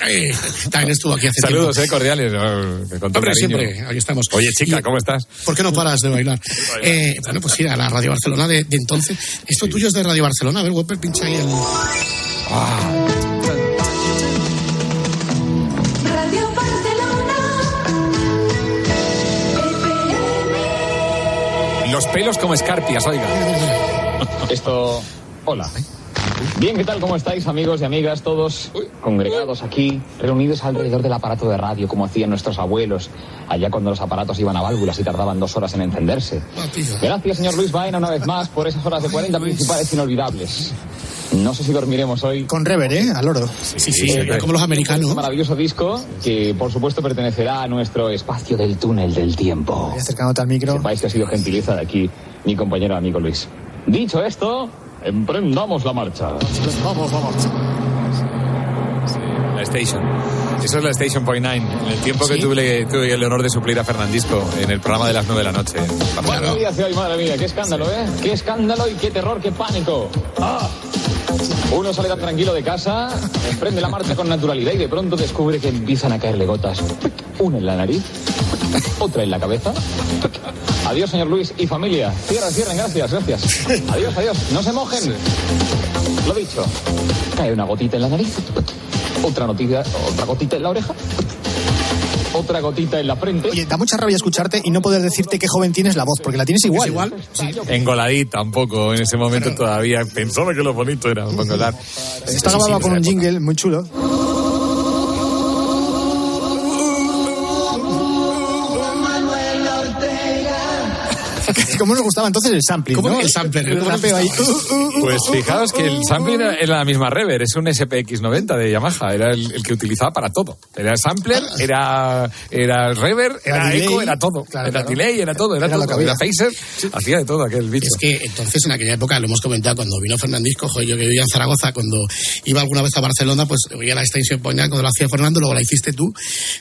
Ey, También estuvo aquí hace Saludos, tiempo. eh, cordiales. Hombre, cariño. siempre, ahí estamos. Oye, chica, ¿cómo estás? ¿Por qué no paras de bailar? Eh, bueno, pues sí, a la Radio Barcelona de, de entonces. Esto tuyo es de Radio Barcelona. A ver, Wepper, pincha ahí el... Radio Los pelos como escarpias, oiga. Esto. Hola. Bien, ¿qué tal? ¿Cómo estáis, amigos y amigas, todos congregados aquí, reunidos alrededor del aparato de radio, como hacían nuestros abuelos, allá cuando los aparatos iban a válvulas y tardaban dos horas en encenderse? Gracias, señor Luis Vaina, una vez más, por esas horas de 40 principales inolvidables. No sé si dormiremos hoy. Con rever, ¿eh? Al oro. Sí, sí, como los americanos. Este maravilloso disco que, por supuesto, pertenecerá a nuestro espacio del túnel del tiempo. Voy acercándote al micro. Sepáis que ha sido gentileza de aquí mi compañero amigo Luis. Dicho esto, emprendamos la marcha. Vamos, vamos. La Station. Eso es la Station Point Nine. En el tiempo que tuve, tuve el honor de suplir a Fernandisco en el programa de las 9 de la noche. Bueno, ¿qué día hace hoy, madre mía? Qué escándalo, ¿eh? Qué escándalo y qué terror, qué pánico. ¡Ah! Uno sale tan tranquilo de casa, emprende la marcha con naturalidad y de pronto descubre que empiezan a caerle gotas. Una en la nariz, otra en la cabeza. Adiós, señor Luis y familia. Cierren, cierren, gracias, gracias. Adiós, adiós. No se mojen. Lo dicho. Cae una gotita en la nariz, otra, notita, otra gotita en la oreja, otra gotita en la frente. Oye, da mucha rabia escucharte y no poder decirte qué joven tienes la voz, porque la tienes igual. igual? Sí. Engoladita un poco en ese momento todavía. Pensaba que lo bonito era engolar. Está grabado con un jingle muy chulo. [laughs] ¿Cómo nos gustaba entonces el sampling? ¿Cómo ¿no? el sampler? El ¿Cómo nos rapeo ahí. Pues fijaos que el sampler era, era la misma rever, es un SPX90 de Yamaha, era el, el que utilizaba para todo. Era el sampler, era, era el rever, era, Era eco, era todo. Claro, era claro. delay, era todo, era, Era lo todo. que había. Era phaser, hacía de todo aquel bicho. Es que entonces, en aquella época, lo hemos comentado, cuando vino Fernandisco, joder, yo que vivía en Zaragoza, cuando iba alguna vez a Barcelona, pues oía la Station Point cuando lo hacía Fernando, luego la hiciste tú,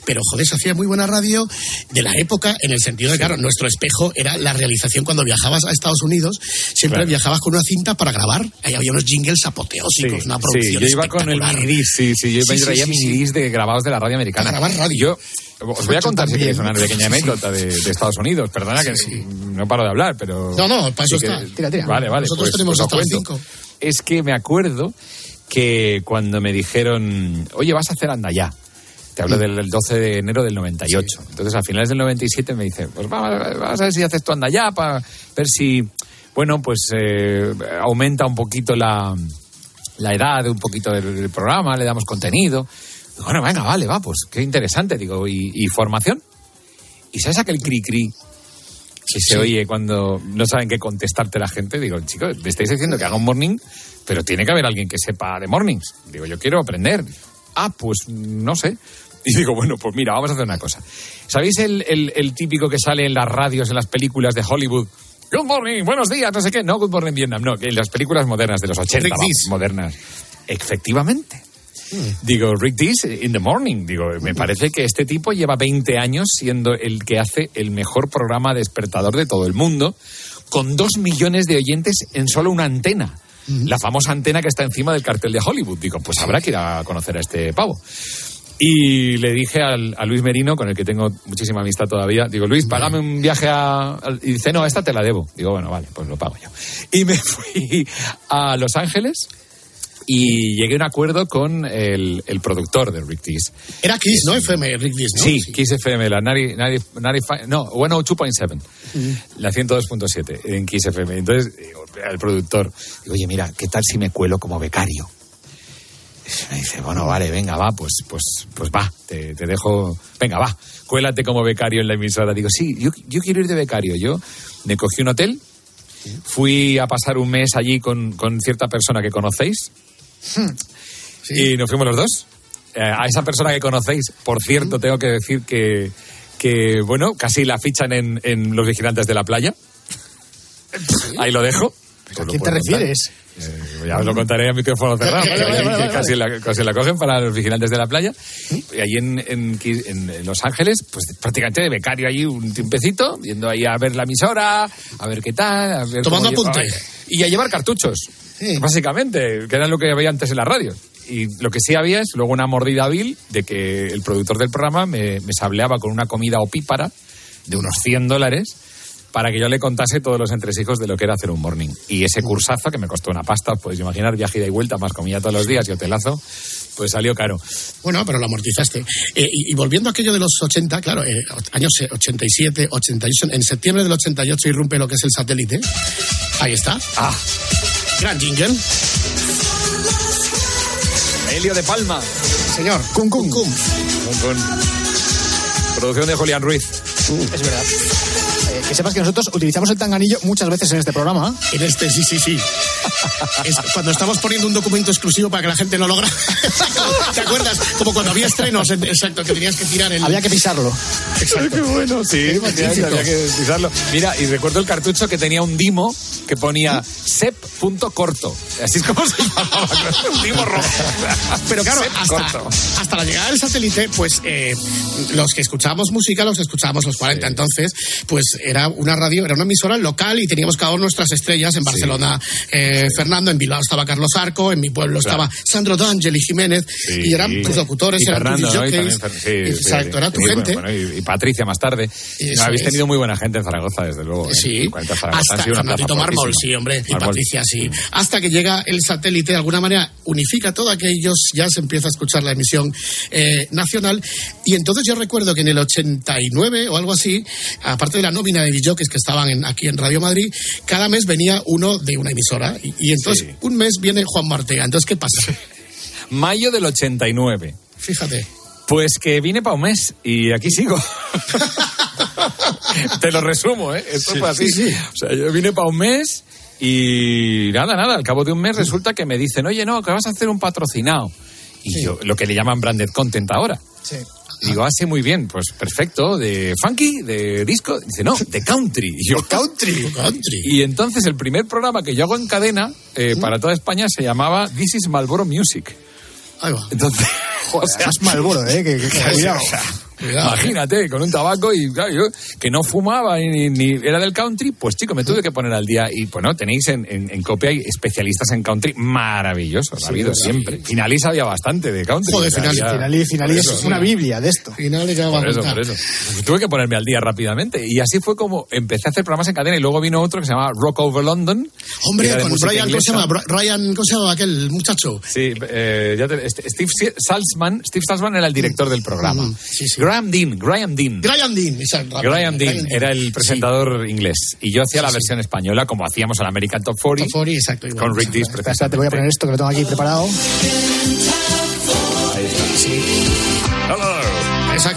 pero joder, se hacía muy buena radio de la época, en el sentido de, claro, nuestro espejo era la realización cuando viajabas a Estados Unidos, siempre Claro. viajabas con una cinta para grabar, ahí había unos jingles apoteósicos, una Sí, producción yo iba con el espectacular. minidisc, sí, sí, yo Sí, sí, traía sí, sí. minidisc de grabados de la radio americana. Para grabar radio. Yo os voy a contar si queréis una pequeña anécdota de, de Estados Unidos. Perdona que no paro de hablar, pero... No, no, para eso sí que- está. Tira, tira. Vale, vale. Nosotros pues- tenemos pues hasta las cinco. Es que me acuerdo que cuando me dijeron, oye, vas a hacer anda ya. Te hablo del del 12 de enero del 98. Entonces, a finales del 97 me dicen, pues vamos, vamos a ver si haces tu anda ya para ver si, bueno, pues eh, aumenta un poquito la, la edad de un poquito del, del programa, le damos contenido. Bueno, venga, vale, va, pues qué interesante, digo, ¿y, y formación? ¿Y sabes aquel cri-cri que se oye cuando no saben qué contestarte la gente? Digo, chicos, me estáis diciendo que haga un morning, pero tiene que haber alguien que sepa de mornings. Digo, yo quiero aprender. Ah, pues no sé. Y digo, bueno, pues mira, vamos a hacer una cosa. ¿Sabéis el, el- el típico que sale en las radios, en las películas de Hollywood? Good morning, buenos días, no sé qué. No, Good morning Vietnam, no, que en las películas modernas de los 80, Rick vamos, Dees. modernas. Efectivamente. Digo, Rick Dees in the morning. Digo, me parece que este tipo lleva 20 años siendo el que hace el mejor programa despertador de todo el mundo, con dos millones de oyentes en solo una antena. La famosa antena que está encima del cartel de Hollywood. Digo, pues habrá que ir a conocer a este pavo. Y le dije al- a Luis Merino, con el que tengo muchísima amistad todavía, digo, Luis, págame un viaje a... al-". Y dice, no, esta te la debo. Digo, bueno, vale, pues lo pago yo. Y me [laughs] fui a Los Ángeles y llegué a un acuerdo con el, el productor de Rick Dees. Era Kiss, ¿no? FM, Rick Dees, ¿no? Sí, Kiss FM, la 90, 90, 95 no, 102.7, la 102.7 en Kiss FM. Entonces, al productor, digo, oye, mira, ¿qué tal si me cuelo como becario? Y me dice, bueno, vale, venga, va, pues, pues, pues va, te, te dejo, venga, va, cuélate como becario en la emisora. Digo, sí, yo, yo quiero ir de becario. Yo me cogí un hotel, fui a pasar un mes allí con, con cierta persona que conocéis, y nos fuimos los dos. Eh, a esa persona que conocéis, por cierto, tengo que decir que, que bueno, casi la fichan en, en Los Vigilantes de la Playa. Ahí lo dejo. ¿A quién te refieres? Eh, ya os lo contaré a micrófono cerrado. Que- [laughs] casi, la, casi la cogen para los vigilantes de la playa. Y ahí en, en, en- Los Ángeles, pues prácticamente de becario ahí un tiempecito, yendo ahí a ver la emisora, a ver qué tal. a ver Tomando apunte. Y a llevar cartuchos, básicamente, que era lo que había antes en la radio. Y lo que sí había es luego una mordida vil de que el productor del programa me, me sableaba con una comida opípara de unos 100 dólares para que yo le contase todos los entresijos de lo que era hacer un morning. Y ese cursazo, que me costó una pasta, puedes imaginar, viaje ida y vuelta, más comida todos los días y hotelazo, pues salió caro. Bueno, pero lo amortizaste. Eh, y, y volviendo a aquello de los 80, claro, eh, años 87, 88, en septiembre del 88 irrumpe lo que es el satélite. Ahí está. Ah. Gran jingle. Helio de Palma. Señor. Cum, cum. Con, con producción de Julián Ruiz. Es verdad. Eh, que sepas que nosotros utilizamos el tanganillo muchas veces en este programa. En este, sí, sí, sí. Es cuando estamos poniendo un documento exclusivo para que la gente no logra. ¿Te acuerdas? Como cuando había estrenos, en- exacto, que tenías que tirar el. Había que pisarlo. Exacto. Qué bueno, sí, había que pisarlo. Mira, y recuerdo el cartucho que tenía un dimo que ponía sep.corto. Así es como se llamaba, [laughs] un dimo rojo. Pero claro, hasta, la llegada del satélite, pues eh, los que escuchábamos música, los que escuchábamos los 40. Entonces, pues era una radio, era una emisora local y teníamos cada uno nuestras estrellas. En Barcelona, eh, Fernando, en Bilbao estaba Carlos Arco, en mi pueblo Claro. estaba Sandro D'Angeli Jiménez, Sí. y eran tus locutores, Y eran Fernando, tus jockeys. sí, Exacto, sí. era tu gente. bueno, y, y Patricia más tarde. Habéis es. tenido muy buena gente en Zaragoza, desde luego. ¿eh? Sí, 40 Zaragoza han hasta sido una Fernandito plaza Mármol, fortísima. sí, hombre, y Mármol. Patricia, sí. Hasta que llega el satélite, de alguna manera unifica todo aquellos, ya se empieza a escuchar la emisión eh, nacional. Y entonces yo recuerdo que en el 89 o algo así, aparte de la nómina de DJs que estaban en- aquí en Radio Madrid, cada mes venía uno de una emisora. Y, y entonces un mes viene Juan Martega. Entonces, ¿qué pasa? [laughs] Mayo del 89. Fíjate. Pues que vine para un mes y aquí sigo. [laughs] Te lo resumo, ¿eh? Esto Sí, fue así. sí, sí. O sea, yo vine para un mes y nada, nada. Al cabo de un mes resulta que me dicen, oye, no, que vas a hacer un patrocinado. Y yo, lo que le llaman branded content ahora. Sí. Digo, hace muy bien, pues perfecto, de funky, de disco. Dice, no, de country. Y yo, country. Country. y entonces el primer programa que yo hago en cadena eh, para toda España se llamaba This is Malboro Music. Ahí va. Entonces, [laughs] o sea, Es Malboro, ¿eh? Que, que- que- [laughs] cuidado. ¿eh? Imagínate, con un tabaco y claro, yo que no fumaba y ni, ni era del country, pues chico, me tuve que poner al día. Y bueno, tenéis en, en, en Copia hay especialistas en country maravillosos, ha habido verdad. siempre. Finaliza había bastante de country. Joder, o sea, Finali- ya- Finalí, Finalí por es eso, una sí. biblia de esto. Finales ya va a Por eso, por eso. Tuve que ponerme al día rápidamente. Y así fue como empecé a hacer programas en cadena. Y luego vino otro que se llamaba Rock Over London. Hombre, con Brian, ¿cómo se llama? Bri- Ryan, ¿cómo se llama aquel muchacho? Sí, eh, ya te- este- Steve Salzman, Steve Salzman era el director del programa. Mm, sí, sí. Graham Dean, Graham Dean. Graham Dean, exacto. Graham Dean era el presentador inglés y yo hacía la Sí, sí. versión española como hacíamos al American Top 40 Top 40, exacto. igual. con Rick Dees espera, te voy a poner precisamente. esto que lo tengo aquí preparado. Ahí está. Hello.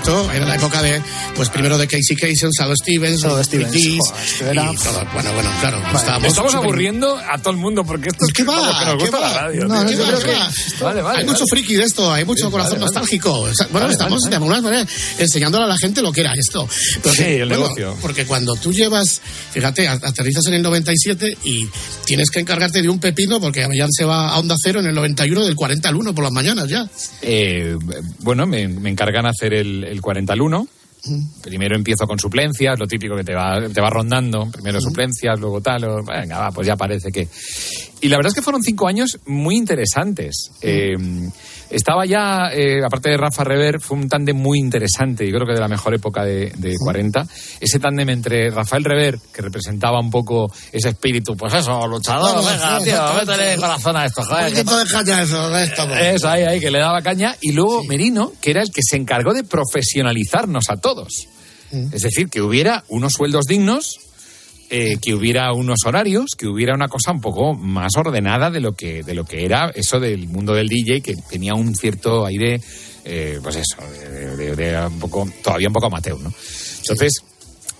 Exacto, era la época de, pues primero de Casey Kasem, Salo Stevens, Rick Stevens, Dees, joder, esto era- y todo. Bueno, bueno, claro. estábamos Estamos súper- aburriendo a todo el mundo porque esto es ¿Qué va? lo que nos ¿Qué gusta va? la radio. No, tío. ¿Qué yo va? creo ¿Qué que- va? Vale, vale, Hay vale. mucho friki de esto, hay mucho corazón vale, vale. nostálgico. O sea, Bueno, Vale, estamos vale, de alguna manera enseñándole a la gente lo que era esto. Porque, Sí, el bueno, negocio. Porque cuando tú llevas, fíjate, aterrizas en el 97 y tienes que encargarte de un pepino porque Avellán se va a Onda Cero en el 91 del 40 al 1 por las mañanas ya. Eh, bueno, me, me encargan hacer el, el 40 al 1 Primero empiezo con suplencias, lo típico que te va, te va rondando. Primero suplencias, luego tal. o- venga, va, pues ya parece que. Y la verdad es que fueron cinco años muy interesantes. Eh, estaba ya, eh, aparte de Rafa Rever, fue un tándem muy interesante, yo creo que de la mejor época de, de 40. Ese tándem entre Rafael Rever, que representaba un poco ese espíritu, pues eso, luchador, venga, tío, métele corazón a esto, joder. Un poquito de caña eso, de esto. pues. Eso, ahí, ahí, que le daba caña. Y luego Merino, que era el que se encargó de profesionalizarnos a todos. Es decir, que hubiera unos sueldos dignos, eh, que hubiera unos horarios, que hubiera una cosa un poco más ordenada de lo que, de lo que era eso del mundo del DJ, que tenía un cierto aire, eh, pues eso, de, de- de un poco, todavía un poco amateur, ¿no? Entonces,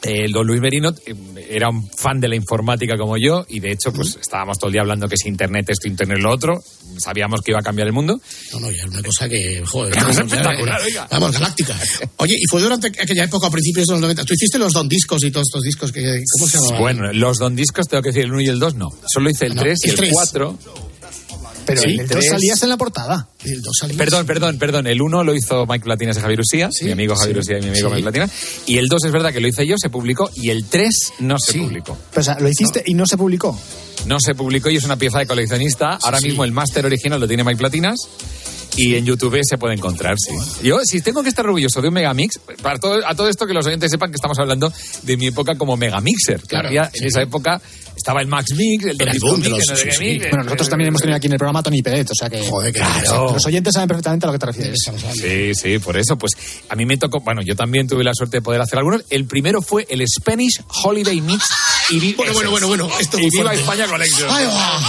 el don Luis Merino eh, era un fan de la informática como yo y de hecho pues estábamos todo el día hablando que si internet esto, internet lo otro, sabíamos que iba a cambiar el mundo. No, no, ya era una cosa que, joder, Una cosa espectacular, eh, oiga. vamos, galáctica. Oye, y fue durante aquella época, a principios de los 90, tú hiciste los don discos y todos estos discos, que, ¿cómo se llamaban? Bueno, los don discos tengo que decir el 1 y el 2 no. Solo hice el No, 3 y el el tres. 4. Pero Sí, el dos tres. salías en la portada. El dos salías. Perdón, perdón, perdón. El 1 lo hizo Mike Platinas y Javier Usía, mi amigo Javier sí, Usía y mi amigo sí. Mike Platinas. Y el 2 es verdad que lo hice yo, se publicó. Y el 3 no se publicó. Pero, o sea, lo hiciste y no se publicó. No se publicó y es una pieza de coleccionista. Ahora mismo el máster original lo tiene Mike Platinas. Y en YouTube se puede encontrar, sí. Yo, si tengo que estar orgulloso de un Megamix, para todo, a todo esto que los oyentes sepan que estamos hablando de mi época como Megamixer. Claro, había- sí. en esa época estaba el Max Mix, el boom de Mix, los- el sí, sí. mix, Bueno, nosotros también hemos tenido aquí en el programa a Tony Peret, o sea que. Joder, Claro. Los oyentes saben perfectamente a lo que te refieres. Sí, sí, por eso, pues a mí me tocó, bueno, yo también tuve la suerte de poder hacer algunos. El primero fue el Spanish Holiday Mix. Y vi- Bueno, bueno, bueno, bueno, esto y viva. España Collection. Ahí va.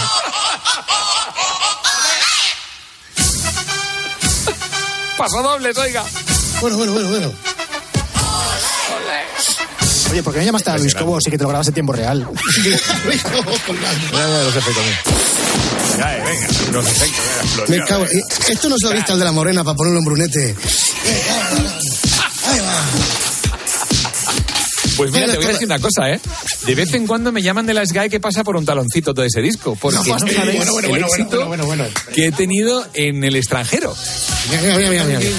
Paso dobles, oiga. Bueno, bueno, bueno, bueno. Oye, ¿por qué no llamaste a Luis Cobos y que te lo grabas en tiempo real? Ya, ya, los efectos, mira. Ya, eh, venga, los efectos. venga, Me cago. venga. Esto no se lo diste al de la morena para ponerlo en brunete. Ahí va. Pues mira, te voy a decir una cosa, ¿eh? De vez en cuando me llaman de la SGAE que pasa por un taloncito todo ese disco. Porque no, sabéis bueno, bueno, el bueno, éxito bueno, bueno, bueno. que he tenido en el extranjero. Mira, mira, mira, mira, mira.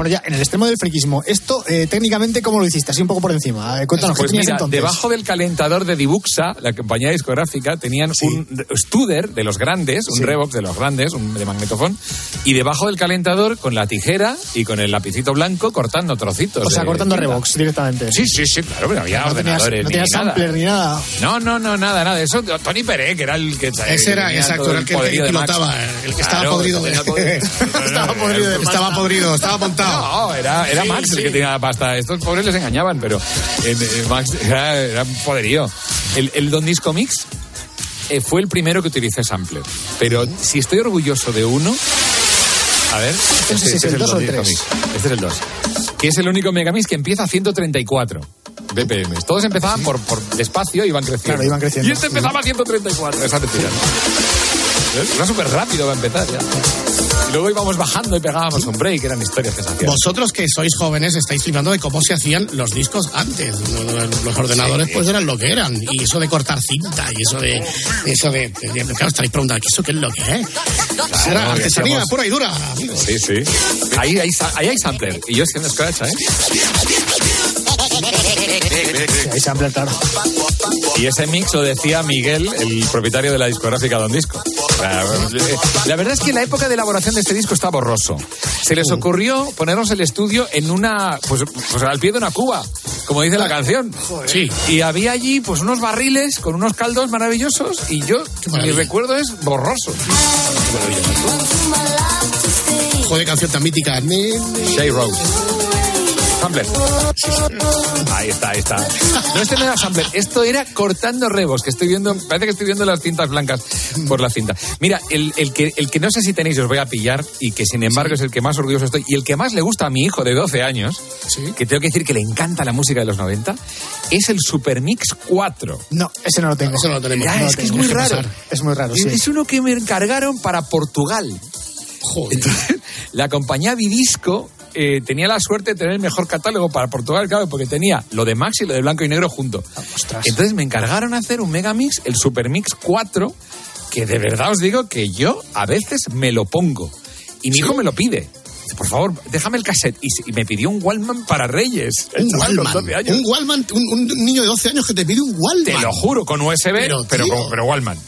Bueno, ya, en el extremo del friquismo, esto eh, técnicamente, ¿cómo lo hiciste? Así un poco por encima. Eh, cuéntanos, ¿qué Pues tenías mira, entonces? debajo del calentador de Dibuxa, la compañía discográfica, tenían un Studer de los grandes, un Sí. Revox de los grandes, un de magnetofón, y debajo del calentador con la tijera y con el lapicito blanco cortando trocitos. O sea, de cortando. Revox directamente. Sí, sí, sí, claro, pero había no tenías, ordenadores no ni tenías nada. sampler ni nada. No, no, no, nada, nada. Eso, Tony Pérez, que era el que. Ese era, exacto, era el que, el que pilotaba, el que estaba podrido [laughs] estaba podrido Estaba podrido, [laughs] estaba montado. No, era, era Sí, Max el sí. que tenía la pasta. Estos pobres les engañaban, pero eh, eh, Max era, era un poderío. El, el Don Disco Mix eh, fue el primero que utilicé sampler. Pero si estoy orgulloso de uno. A ver, este, Entonces, ¿es el dos Don o el Disco tres? Mix. Este es el 2. Que es el único Megamix que empieza a 134 BPM. Todos empezaban por, por despacio y iban creciendo. Claro, iban creciendo. Y este empezaba a 134. Esa. [laughs] ¿Ves? Era súper rápido para empezar ya. Y luego íbamos bajando y pegábamos un break. Eran historias que se hacían. Vosotros que sois jóvenes estáis flipando de cómo se hacían los discos antes. Los ordenadores pues eran lo que eran. Y eso de cortar cinta y eso de... Eso de, de- claro, estaréis preguntando, ¿eso qué es lo que es? Era Claro, artesanía decíamos- pura y dura, amigos. Sí, sí. Ahí, ahí, ahí hay sampler. Y yo haciendo scratch, ¿eh? Sí, hay sampler, claro. Y ese mix lo decía Miguel, el propietario de la discográfica Don Disco. La, verdad es que la época de elaboración de este disco está borroso. Se les ocurrió ponernos el estudio en una, pues, pues al pie de una cuba, como dice la canción. Sí. Y había allí pues unos barriles con unos caldos maravillosos y yo, mi recuerdo es borroso. Joder, canción tan mítica. J. Rose. Sampler. Ahí está, ahí está. No, este no era sampler, esto era cortando rebos, que estoy viendo, parece que estoy viendo las cintas blancas por la cinta. Mira, el, el que, el que no sé si tenéis, os voy a pillar, y que sin embargo es el que más orgulloso estoy, y el que más le gusta a mi hijo de 12 años, que tengo que decir que le encanta la música de los 90, es el Supermix 4. No, ese no lo tengo. Eso no lo tenemos. Ya, No es lo que es muy raro. pasar. Es muy raro, sí. Es uno que me encargaron para Portugal. Joder. Entonces, la compañía Vidisco eh, tenía la suerte de tener el mejor catálogo para Portugal, claro, porque tenía lo de Max y lo de blanco y negro junto. ostras. Entonces me encargaron hacer un Megamix, el Supermix 4, que de verdad os digo que yo a veces me lo pongo. Y mi hijo me lo pide. Por favor, déjame el cassette. Y, me pidió un Wallman para Reyes. Un Wallman. 12 años. Un Wallman, un, un niño de 12 años que te pide un Wallman. Te lo juro, con USB, pero, pero Wallman.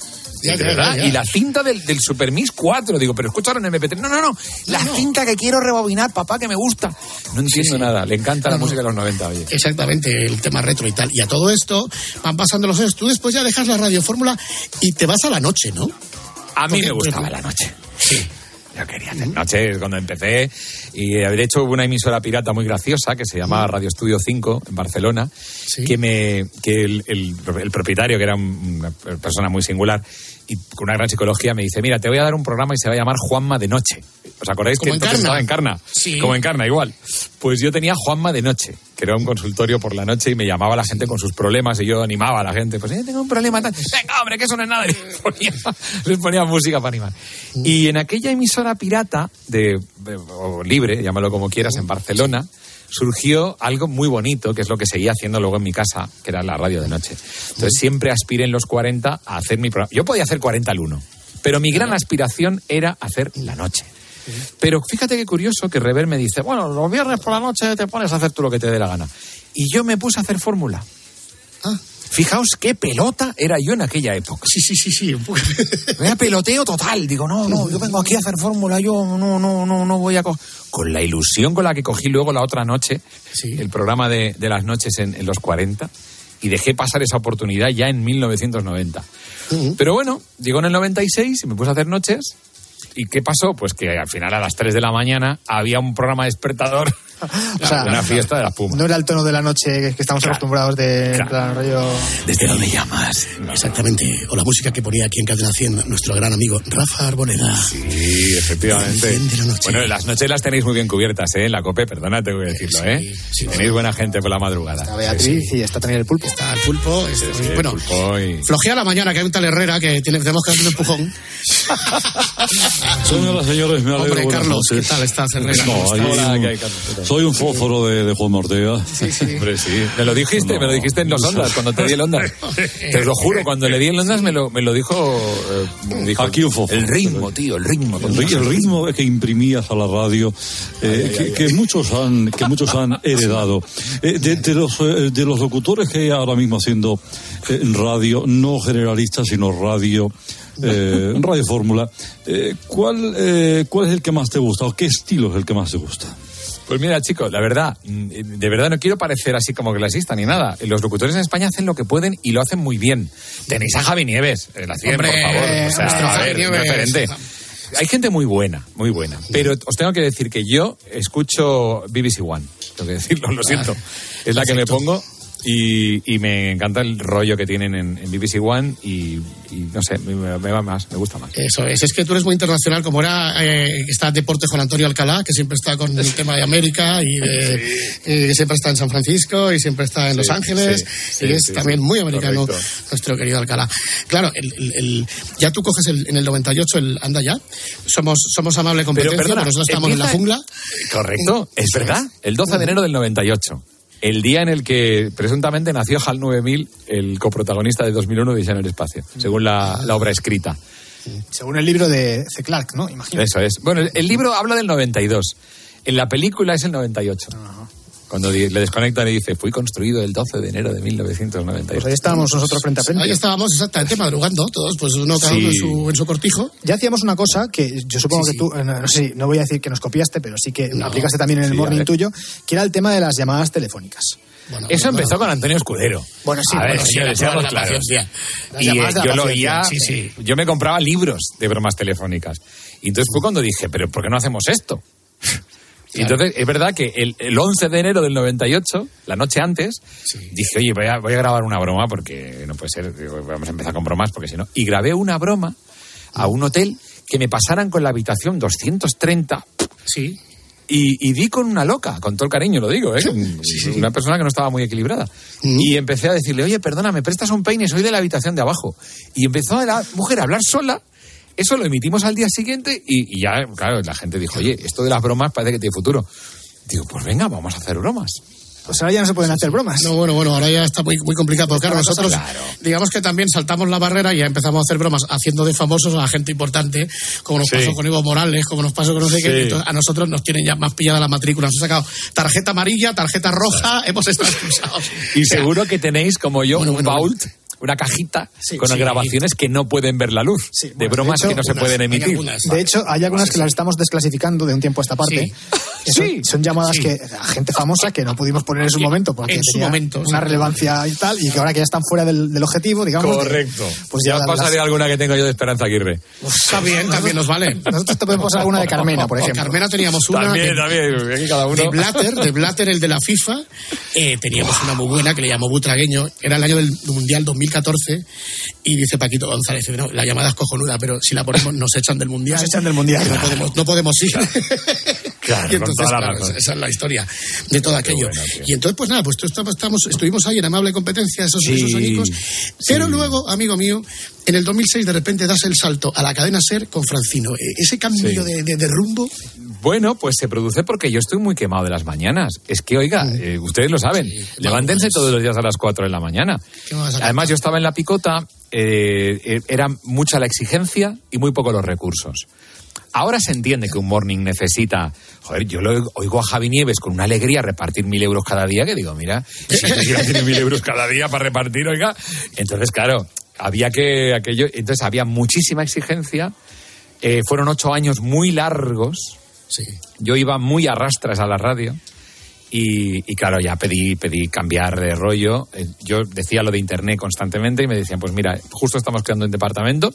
Ya, De ya, verdad. ya. Y la cinta del, del Super Mix 4, digo, pero escucharon en MP3. No, no, no. La cinta que quiero rebobinar, papá, que me gusta. No entiendo sí. nada. Le encanta la No, música de los 90, oye. Exactamente, el tema retro y tal. Y a todo esto van pasando los años. Tú después ya dejas la radiofórmula y te vas a la noche, ¿no? A mí Porque- me gustaba la noche. Sí. Yo quería hacer noche cuando empecé. Y de hecho hubo una emisora pirata muy graciosa que se llamaba Radio Estudio 5 en Barcelona. Que me que el, el- el propietario, que era un- una persona muy singular y con una gran psicología, me dice: Mira, te voy a dar un programa y se va a llamar Juanma de Noche. ¿Os acordáis Como que entonces Encarna. estaba en Carna? Sí. Como en Carna, igual. Pues yo tenía Juanma de Noche, que era un consultorio por la noche y me llamaba la gente con sus problemas y yo animaba a la gente. Pues eh, tengo un problema. tal. Venga, hombre, que eso no es nada. Y [laughs] les ponía, les ponía música para animar. Y en aquella emisora pirata, de, o libre, llámalo como quieras, en Barcelona, surgió algo muy bonito, que es lo que seguía haciendo luego en mi casa, que era la radio de noche. Entonces siempre aspiré en los 40 a hacer mi programa. Yo podía hacer 40 al 1, pero mi gran aspiración era hacer la noche. Pero fíjate qué curioso que Rever me dice, bueno, los viernes por la noche te pones a hacer tú lo que te dé la gana. Y yo me puse a hacer fórmula. Fijaos qué pelota era yo en aquella época. Sí, sí, sí, sí. [laughs] Era peloteo total. Digo, no, no, yo vengo aquí a hacer fórmula, yo no, no, no, no voy a... co-". Con la ilusión con la que cogí luego la otra noche, el programa de, de las noches en, en los 40, y dejé pasar esa oportunidad ya en 1990. Pero bueno, llegó en el 96 y me puse a hacer noches. ¿Y qué pasó? Pues que al final a las 3 de la mañana había un programa despertador, O sea, una fiesta de la Puma. No era el tono de la noche que estamos acostumbrados de en plan rollo. ¿Desde dónde llamas? Exactamente. O la música que ponía aquí en Cadena 100 nuestro gran amigo Rafa Arboleda. Sí, efectivamente. Bueno, las noches las tenéis muy bien cubiertas, ¿eh? En la COPE, perdona, tengo que decirlo, ¿eh? tenéis buena gente por la madrugada. Está Beatriz y está también el pulpo. Está el pulpo. este, Sí, bueno, pulpo y- flojea la mañana que hay un tal Herrera que tiene- tenemos que darle un empujón. [laughs] Señoras, señores, me alegro. Hombre, Carlos, noches. ¿qué tal estás, Herrera? Hola, ¿qué hay, Carlos? Soy un fósforo de, de Juan Ortega. [laughs] Hombre, sí. Me lo dijiste, me lo dijiste en los ondas, cuando te di el ondas. Te lo juro, cuando le di el ondas me lo, me lo dijo, eh, me dijo, Aquí un fósforo. El ritmo, tío, el ritmo. El, ri- el ritmo que imprimías a la radio, eh, que, que muchos han, que muchos han [laughs] heredado. Eh, de, de los, eh, de los locutores que hay ahora mismo haciendo eh, en radio, no generalistas, sino radio, eh, radio fórmula, eh, ¿cuál, eh, ¿cuál es el que más te gusta o qué estilo es el que más te gusta? Pues mira, chicos, la verdad, mm, de verdad no quiero parecer así como clasista ni nada. Los locutores en España hacen lo que pueden y lo hacen muy bien. Tenéis a Javi Nieves, la 100, Hombre, por favor. O sea, a ver, referente. Hay gente muy buena, muy buena. Pero os tengo que decir que yo escucho BBC One. Tengo que decirlo, lo siento. Es la que me pongo y, y me encanta el rollo que tienen en, en BBC One y, y no sé, me, me va más, me gusta más. Eso es, es que tú eres muy internacional, como era, eh, está Deporte Juan Antonio Alcalá, que siempre está con el tema de América y, de- y siempre está en San Francisco y siempre está en Sí, Los Ángeles, sí, y es también muy americano Correcto. nuestro querido Alcalá. Claro, el, el- el- ya tú coges el- en el 98 el Anda Ya, somos, somos amable competencia, perdona, pero nosotros estamos en la jungla. Correcto, es verdad. El 12 de enero del 98. El día en el que presuntamente nació HAL 9000, el coprotagonista de 2001 de Odisea en el Espacio, según la, la obra escrita. Según el libro de C. Clarke, ¿no? Imagino. Eso es. Bueno, el, el libro habla del 92. En la película es el 98. Cuando le desconectan y dice, fui construido el 12 de enero de 1998. Pues ahí estábamos nosotros frente a frente. Ahí estábamos exactamente madrugando todos, pues uno cada uno en su, en su cortijo. Ya hacíamos una cosa que yo supongo Sí, que tú, eh, no, no sé, no voy a decir que nos copiaste, pero sí que aplicaste también en el morning tuyo, que era el tema de las llamadas telefónicas. Eso empezó con Antonio Escudero. Bueno, sí, A ver, señores, seamos claros. Y eh, yo lo oía, sí, sí. yo me compraba libros de bromas telefónicas. Y entonces fue cuando dije, pero ¿por qué no hacemos esto? Y entonces es verdad que el, el 11 de enero del 98, la noche antes, dije, oye, voy a, voy a grabar una broma porque no puede ser, vamos a empezar con bromas porque si no. Y grabé una broma a un hotel que me pasaran con la habitación 230 Sí. y, y di con una loca, con todo el cariño lo digo, ¿eh? una persona que no estaba muy equilibrada. Y empecé a decirle, oye, perdona, ¿me prestas un peine? Soy de la habitación de abajo. Y empezó la mujer a hablar sola. Eso lo emitimos al día siguiente y, y ya, claro, la gente dijo, oye, esto de las bromas parece que tiene futuro. Digo, pues venga, vamos a hacer bromas. Pues ahora ya no se pueden hacer bromas. No, bueno, bueno, ahora ya está muy, muy complicado. Porque claro, nosotros, digamos que también saltamos la barrera y ya empezamos a hacer bromas haciendo de famosos a gente importante, como nos Sí. pasó con Evo Morales, como nos pasó con no sé Sí. qué. Entonces, a nosotros nos tienen ya más pillada la matrícula. Nos han sacado tarjeta amarilla, tarjeta roja, hemos estado [laughs] expulsados. Y seguro que tenéis, como yo, un vault, una cajita con sí. grabaciones que no pueden ver la luz, de bromas de hecho, que no se pueden emitir. De hecho, hay algunas que las estamos desclasificando de un tiempo a esta parte. Son, son llamadas que a gente famosa que no pudimos poner en su momento porque en su tenía momento, una sí. relevancia y tal, y que ahora que ya están fuera del, del objetivo, digamos. de- Correcto. pues ya ya os las- pasaré alguna que tengo yo de Esperanza Aguirre. Está bien, también nos vale. [laughs] Nosotros te podemos pasar alguna de Carmena, por Con ejemplo. Carmena teníamos una. También, de- también, aquí cada uno. De Blatter, de Blatter, el de la FIFA, eh, teníamos una muy buena que le llamó Butragueño, era el año del Mundial 2014, y dice Paquito González, no, la llamada es cojonuda, pero si la ponemos nos echan del Mundial. Nos echan del Mundial. No podemos, no podemos ir. Claro, [laughs] y entonces, esa es la historia de todo aquello. y entonces, pues nada, pues tú estamos, estuvimos ahí en amable competencia esos, Sí, esos añicos, pero luego, amigo mío, en el 2006 de repente das el salto a la cadena SER con Francino. Eh, Ese cambio Sí. de, de- de rumbo, Bueno, pues se produce porque yo estoy muy quemado de las mañanas. Es que, oiga, eh, ustedes lo saben, levántense todos los días a las 4 de la mañana. ¿qué me vas a Además, yo estaba en la picota, eh, eh, era mucha la exigencia y muy poco los recursos. Ahora se entiende que un morning necesita. Joder, yo lo oigo a Javi Nieves con una alegría repartir mil euros cada día que digo, mira, si mil euros cada día para repartir, oiga. Entonces, claro, había que aquello. Entonces había muchísima exigencia. Eh, fueron ocho años muy largos. Sí. Yo iba muy a rastras a la radio. Y, y claro, ya pedí, pedí cambiar de rollo. Eh, Yo decía lo de internet constantemente y me decían, pues mira, justo estamos creando un departamento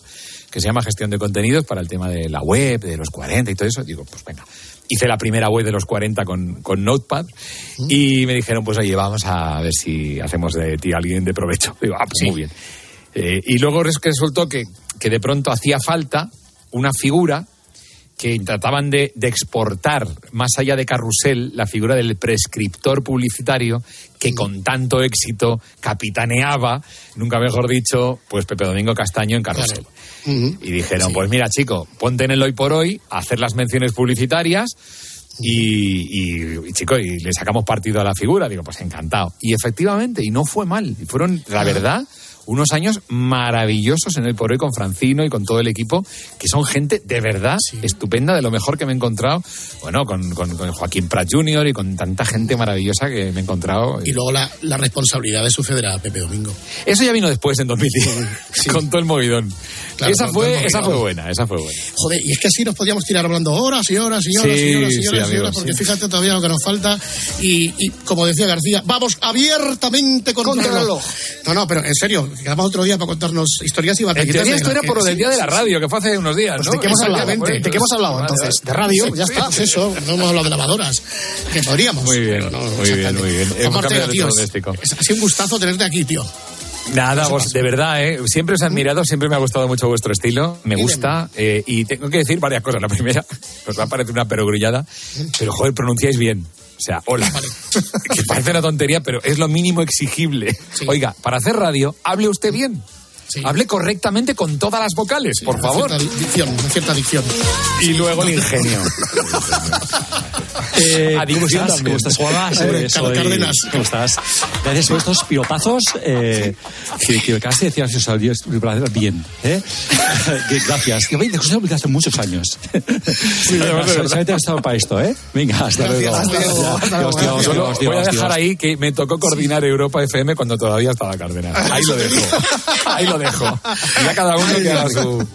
que se llama gestión de contenidos para el tema de la web, de los 40 y todo eso. Digo, pues venga. Hice la primera web de los 40 con, con Notepad y me dijeron, pues oye, vamos a ver si hacemos de ti alguien de provecho. [laughs] Digo, ah, pues muy bien. Eh, y luego resultó que, que de pronto hacía falta una figura que trataban de, de exportar más allá de Carrusel la figura del prescriptor publicitario que con tanto éxito capitaneaba, nunca mejor dicho, pues Pepe Domingo Castaño en Carrusel. Y dijeron, pues mira chico, ponte en el hoy por hoy, a hacer las menciones publicitarias y, y, y, chico, y le sacamos partido a la figura. Digo, pues encantado. Y efectivamente, y no fue mal. Y fueron, la verdad, unos años maravillosos en el por hoy con Francino y con todo el equipo, que son gente de verdad estupenda, de lo mejor que me he encontrado. Bueno, con, con- con Joaquín Prat Jr. y con tanta gente maravillosa que me he encontrado. y luego la, la responsabilidad de suceder a Pepe Domingo. Eso ya vino después, en 2010, [laughs] con todo el movidón. Claro, esa, fue, esa fue buena, esa fue buena. Joder, y es que así nos podíamos tirar hablando horas y horas y horas Sí, y horas y sí, horas, y horas, porque sí. fíjate todavía lo que nos falta. Y, y como decía García, vamos abiertamente contra, Contra el reloj. No, no, pero en serio, quedamos otro día para contarnos historias y batallitas. era que- por lo del día de la radio, que fue hace unos días, Pues ¿no? ¿de qué hemos hablado? Exactamente. ¿De qué hemos hablado entonces? ¿De radio? Ya está. pues eso, no hemos hablado de lavadoras. Que podríamos. Muy bien, muy bien, muy bien. Ha sido un gustazo tenerte aquí, tío. Nada, vos, de verdad, ¿eh? siempre os he admirado, siempre me ha gustado mucho vuestro estilo, me gusta, eh, y tengo que decir varias cosas. La primera, [laughs] os va a parecer una perogrullada, pero joder, pronunciáis bien. O sea, hola. [laughs] que parece una tontería, pero es lo mínimo exigible. Oiga, para hacer radio, hable usted bien. Hable correctamente con todas las vocales, por favor. Cierta dicción, una cierta dicción. Y luego el ingenio. [laughs] Eh, ¿Cómo estás? también. ¿Cómo estás, Juanma? Hombre, Eh, soy- Cárdenas. ¿Cómo estás? Gracias por estos piropazos eh, que, que acabas de decir hace unos días, bien. ¿eh? [laughs] Gracias. Que veis, de hace muchos años. Solamente has estado para esto, ¿eh? Venga, hasta luego. Dios. Dios, Dios, Dios, voy a dejar Dios. ahí que me tocó coordinar Europa FM cuando todavía estaba Cárdenas. Ahí lo dejo. Ahí lo dejo. Ya cada uno que haga su.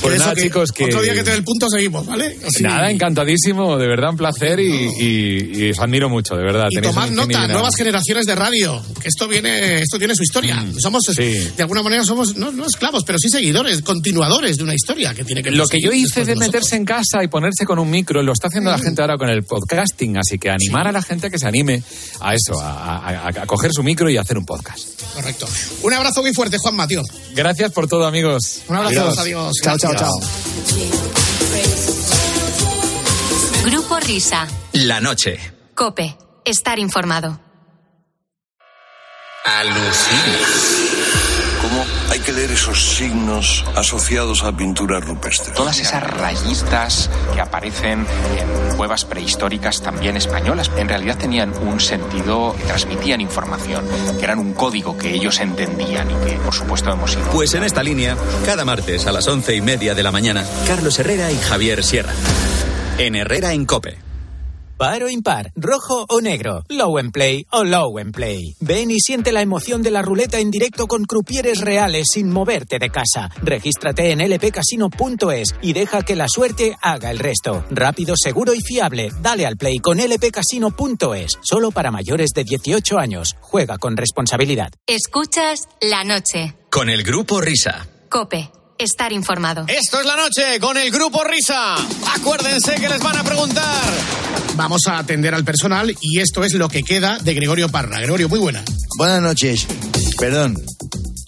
Pues Eso nada, que chicos, que. Otro día que te dé el punto seguimos, ¿vale? Así. Nada, encantadísimo, de verdad un placer y, y- y os admiro mucho, de verdad. Y tomad nota, nuevas generaciones de radio, que esto viene, esto tiene su historia. Somos, sí. de alguna manera, somos no, no esclavos, pero sí seguidores, continuadores de una historia que tiene que Lo que yo hice de meterse en casa y ponerse con un micro, lo está haciendo la gente ahora con el podcasting, así que animar a la gente a que se anime a eso, a, a- a coger su micro y hacer un podcast. Correcto. Un abrazo muy fuerte, Juan Mateo. Gracias por todo, amigos. Un abrazo, adiós. Chao, chao, Gracias. chao. Grupo Risa. La noche. Cope. Estar informado. Alucina. ¿Cómo hay que leer esos signos asociados a pintura rupestre. Todas esas rayitas que aparecen en cuevas prehistóricas también españolas, en realidad tenían un sentido, transmitían información, que eran un código que ellos entendían y que, por supuesto, hemos ido. Pues en esta línea, cada martes a las once y media de la mañana, Carlos Herrera y Javier Sierra. En Herrera en Cope. Par o impar, rojo o negro, low and play o low and play. Ven y siente la emoción de la ruleta en directo con crupieres reales sin moverte de casa. Regístrate en lpcasino.es y deja que la suerte haga el resto. Rápido, seguro y fiable. Dale al play con lpcasino.es. Solo para mayores de 18 años. Juega con responsabilidad. Escuchas la noche. Con el grupo Risa. Cope. Estar informado. Esto es la noche con el grupo Risa. Acuérdense que les van a preguntar. Vamos a atender al personal y esto es lo que queda de Gregorio Parra. Gregorio, muy buena. Buenas noches. Perdón.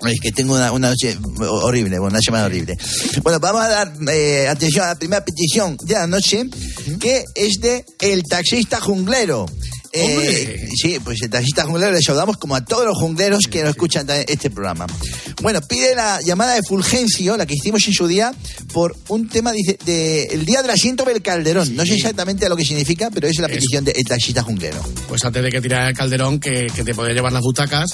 Es que tengo una, una noche horrible, bueno, una semana horrible. Bueno, vamos a dar eh, atención a la primera petición de la noche, que es de el taxista junglero. Eh, sí, pues el taxista junglero le saludamos como a todos los jungleros que nos escuchan también este programa. Bueno, pide la llamada de Fulgencio, la que hicimos en su día, por un tema, dice, de el día del asiento del Calderón. No sé exactamente lo que significa, pero es la petición del taxista junglero. Pues antes de que tirara el calderón, que, que te podía llevar las butacas,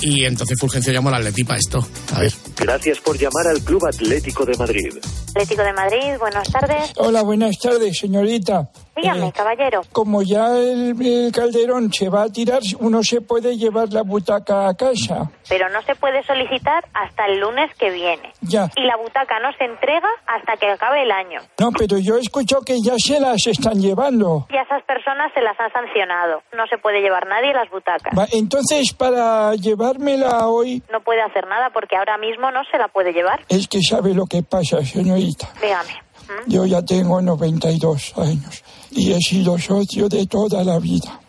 y entonces Fulgencio llamó al Atleti para esto. A ver. Gracias por llamar al Club Atlético de Madrid. Atlético de Madrid, buenas tardes. Hola, buenas tardes, señorita. Dígame, Eh, caballero. Como ya el, el calderón se va a tirar, uno se puede llevar la butaca a casa. Pero no se puede solicitar hasta el lunes que viene. Ya. Y la butaca no se entrega hasta que acabe el año. No, pero yo escucho que ya se las están llevando. Y a esas personas se las han sancionado. No se puede llevar nadie las butacas. Va, entonces, para llevármela hoy, No puede hacer nada porque ahora mismo no se la puede llevar. es que sabe lo que pasa, señorita. Dígame. Yo ya tengo 92 años y he sido socio de toda la vida.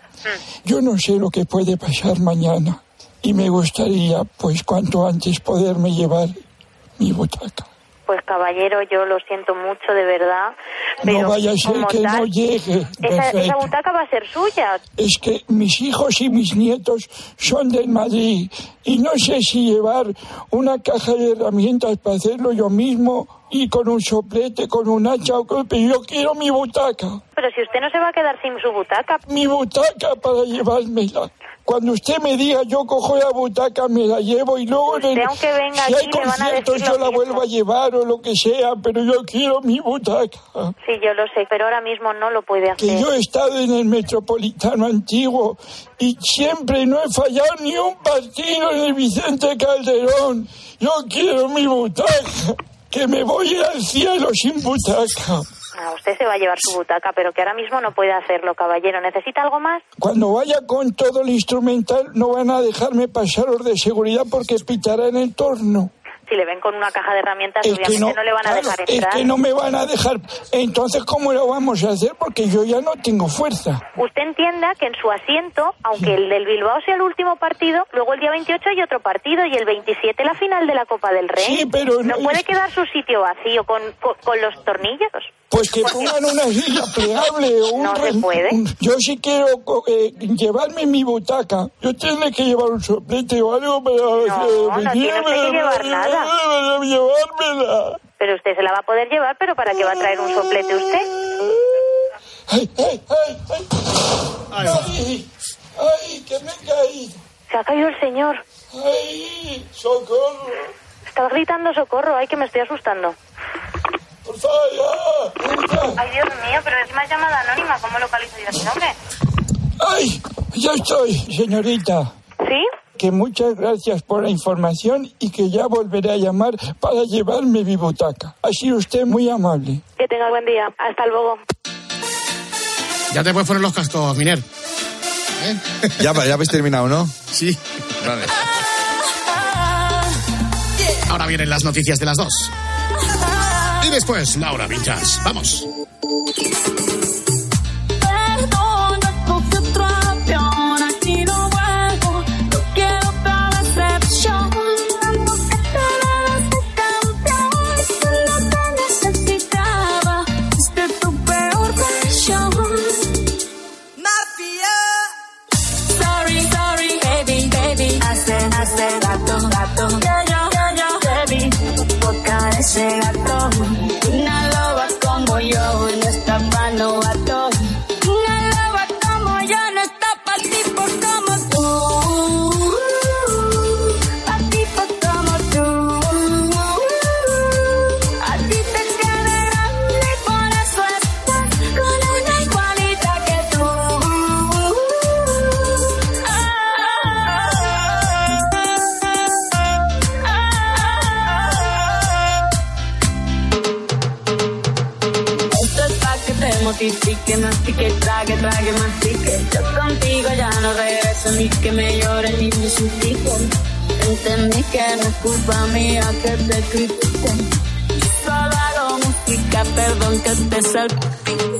Yo no sé lo que puede pasar mañana y me gustaría, pues, cuanto antes poderme llevar mi butaca. Pues caballero, yo lo siento mucho de verdad. Pero no vaya a ser que no llegue. Esa, esa butaca va a ser suya. Es que mis hijos y mis nietos son del Madrid y no sé si llevar una caja de herramientas para hacerlo yo mismo y con un soplete, con un hacha, yo quiero mi butaca. Pero si usted no se va a quedar sin su butaca. Mi butaca para llevármela. Cuando usted me diga, yo cojo la butaca, me la llevo y luego en el- aunque venga si hay aquí, a conciertos yo la vuelvo a llevar o lo que sea, pero yo quiero mi butaca. Sí, yo lo sé, pero ahora mismo no lo puede hacer. Que yo he estado en el Metropolitano antiguo y siempre no he fallado ni un partido en el Vicente Calderón. Yo quiero mi butaca, que me voy al cielo sin butaca. Ah, usted se va a llevar su butaca, pero que ahora mismo no puede hacerlo, caballero. ¿Necesita algo más? Cuando vaya con todo el instrumental no van a dejarme pasar los de seguridad porque pitará en el torno. Si le ven con una caja de herramientas, Es obviamente no, no, le van a dejar es entrar. que no me van a dejar. Entonces, ¿cómo lo vamos a hacer? Porque yo ya no tengo fuerza. Usted entienda que en su asiento, aunque el del Bilbao sea el último partido, luego el día 28 hay otro partido y el 27 la final de la Copa del Rey. Sí, pero no no- puede quedar su sitio vacío con, con, con los tornillos. Pues que pongan una silla plegable o [laughs] un No se puede. un- Yo sí quiero eh, llevarme mi butaca. Yo tendré que llevar un soplete o algo para... No, no tiene que llevar nada. Para llevármela. Pero usted se la va a poder llevar, pero ¿para qué va a traer un soplete usted? ¡Ay, ay, ay! ¡Ay! ¡Ay! ¡Ay, que me he caído! Se ha caído el señor. ¡Ay! ¡Socorro! Está gritando socorro. Ay, que me estoy asustando. ¡Por favor! Ay, Dios mío, pero es más llamada anónima. ¿Cómo localizo yo a ese hombre? ¡Ay! Ya estoy, señorita. Que muchas gracias por la información y que ya volveré a llamar para llevarme mi butaca. Ha sido usted muy amable. Que tenga buen día. Hasta luego. Ya te puedes poner los cascos, Miner. Ya, ya habéis terminado, ¿no? Sí. Vale. Ahora vienen las noticias de las dos. Y después, Laura Vinchas. Vamos. Entendí que no es culpa mía que te critique. Solo hago música, perdón que te salpique.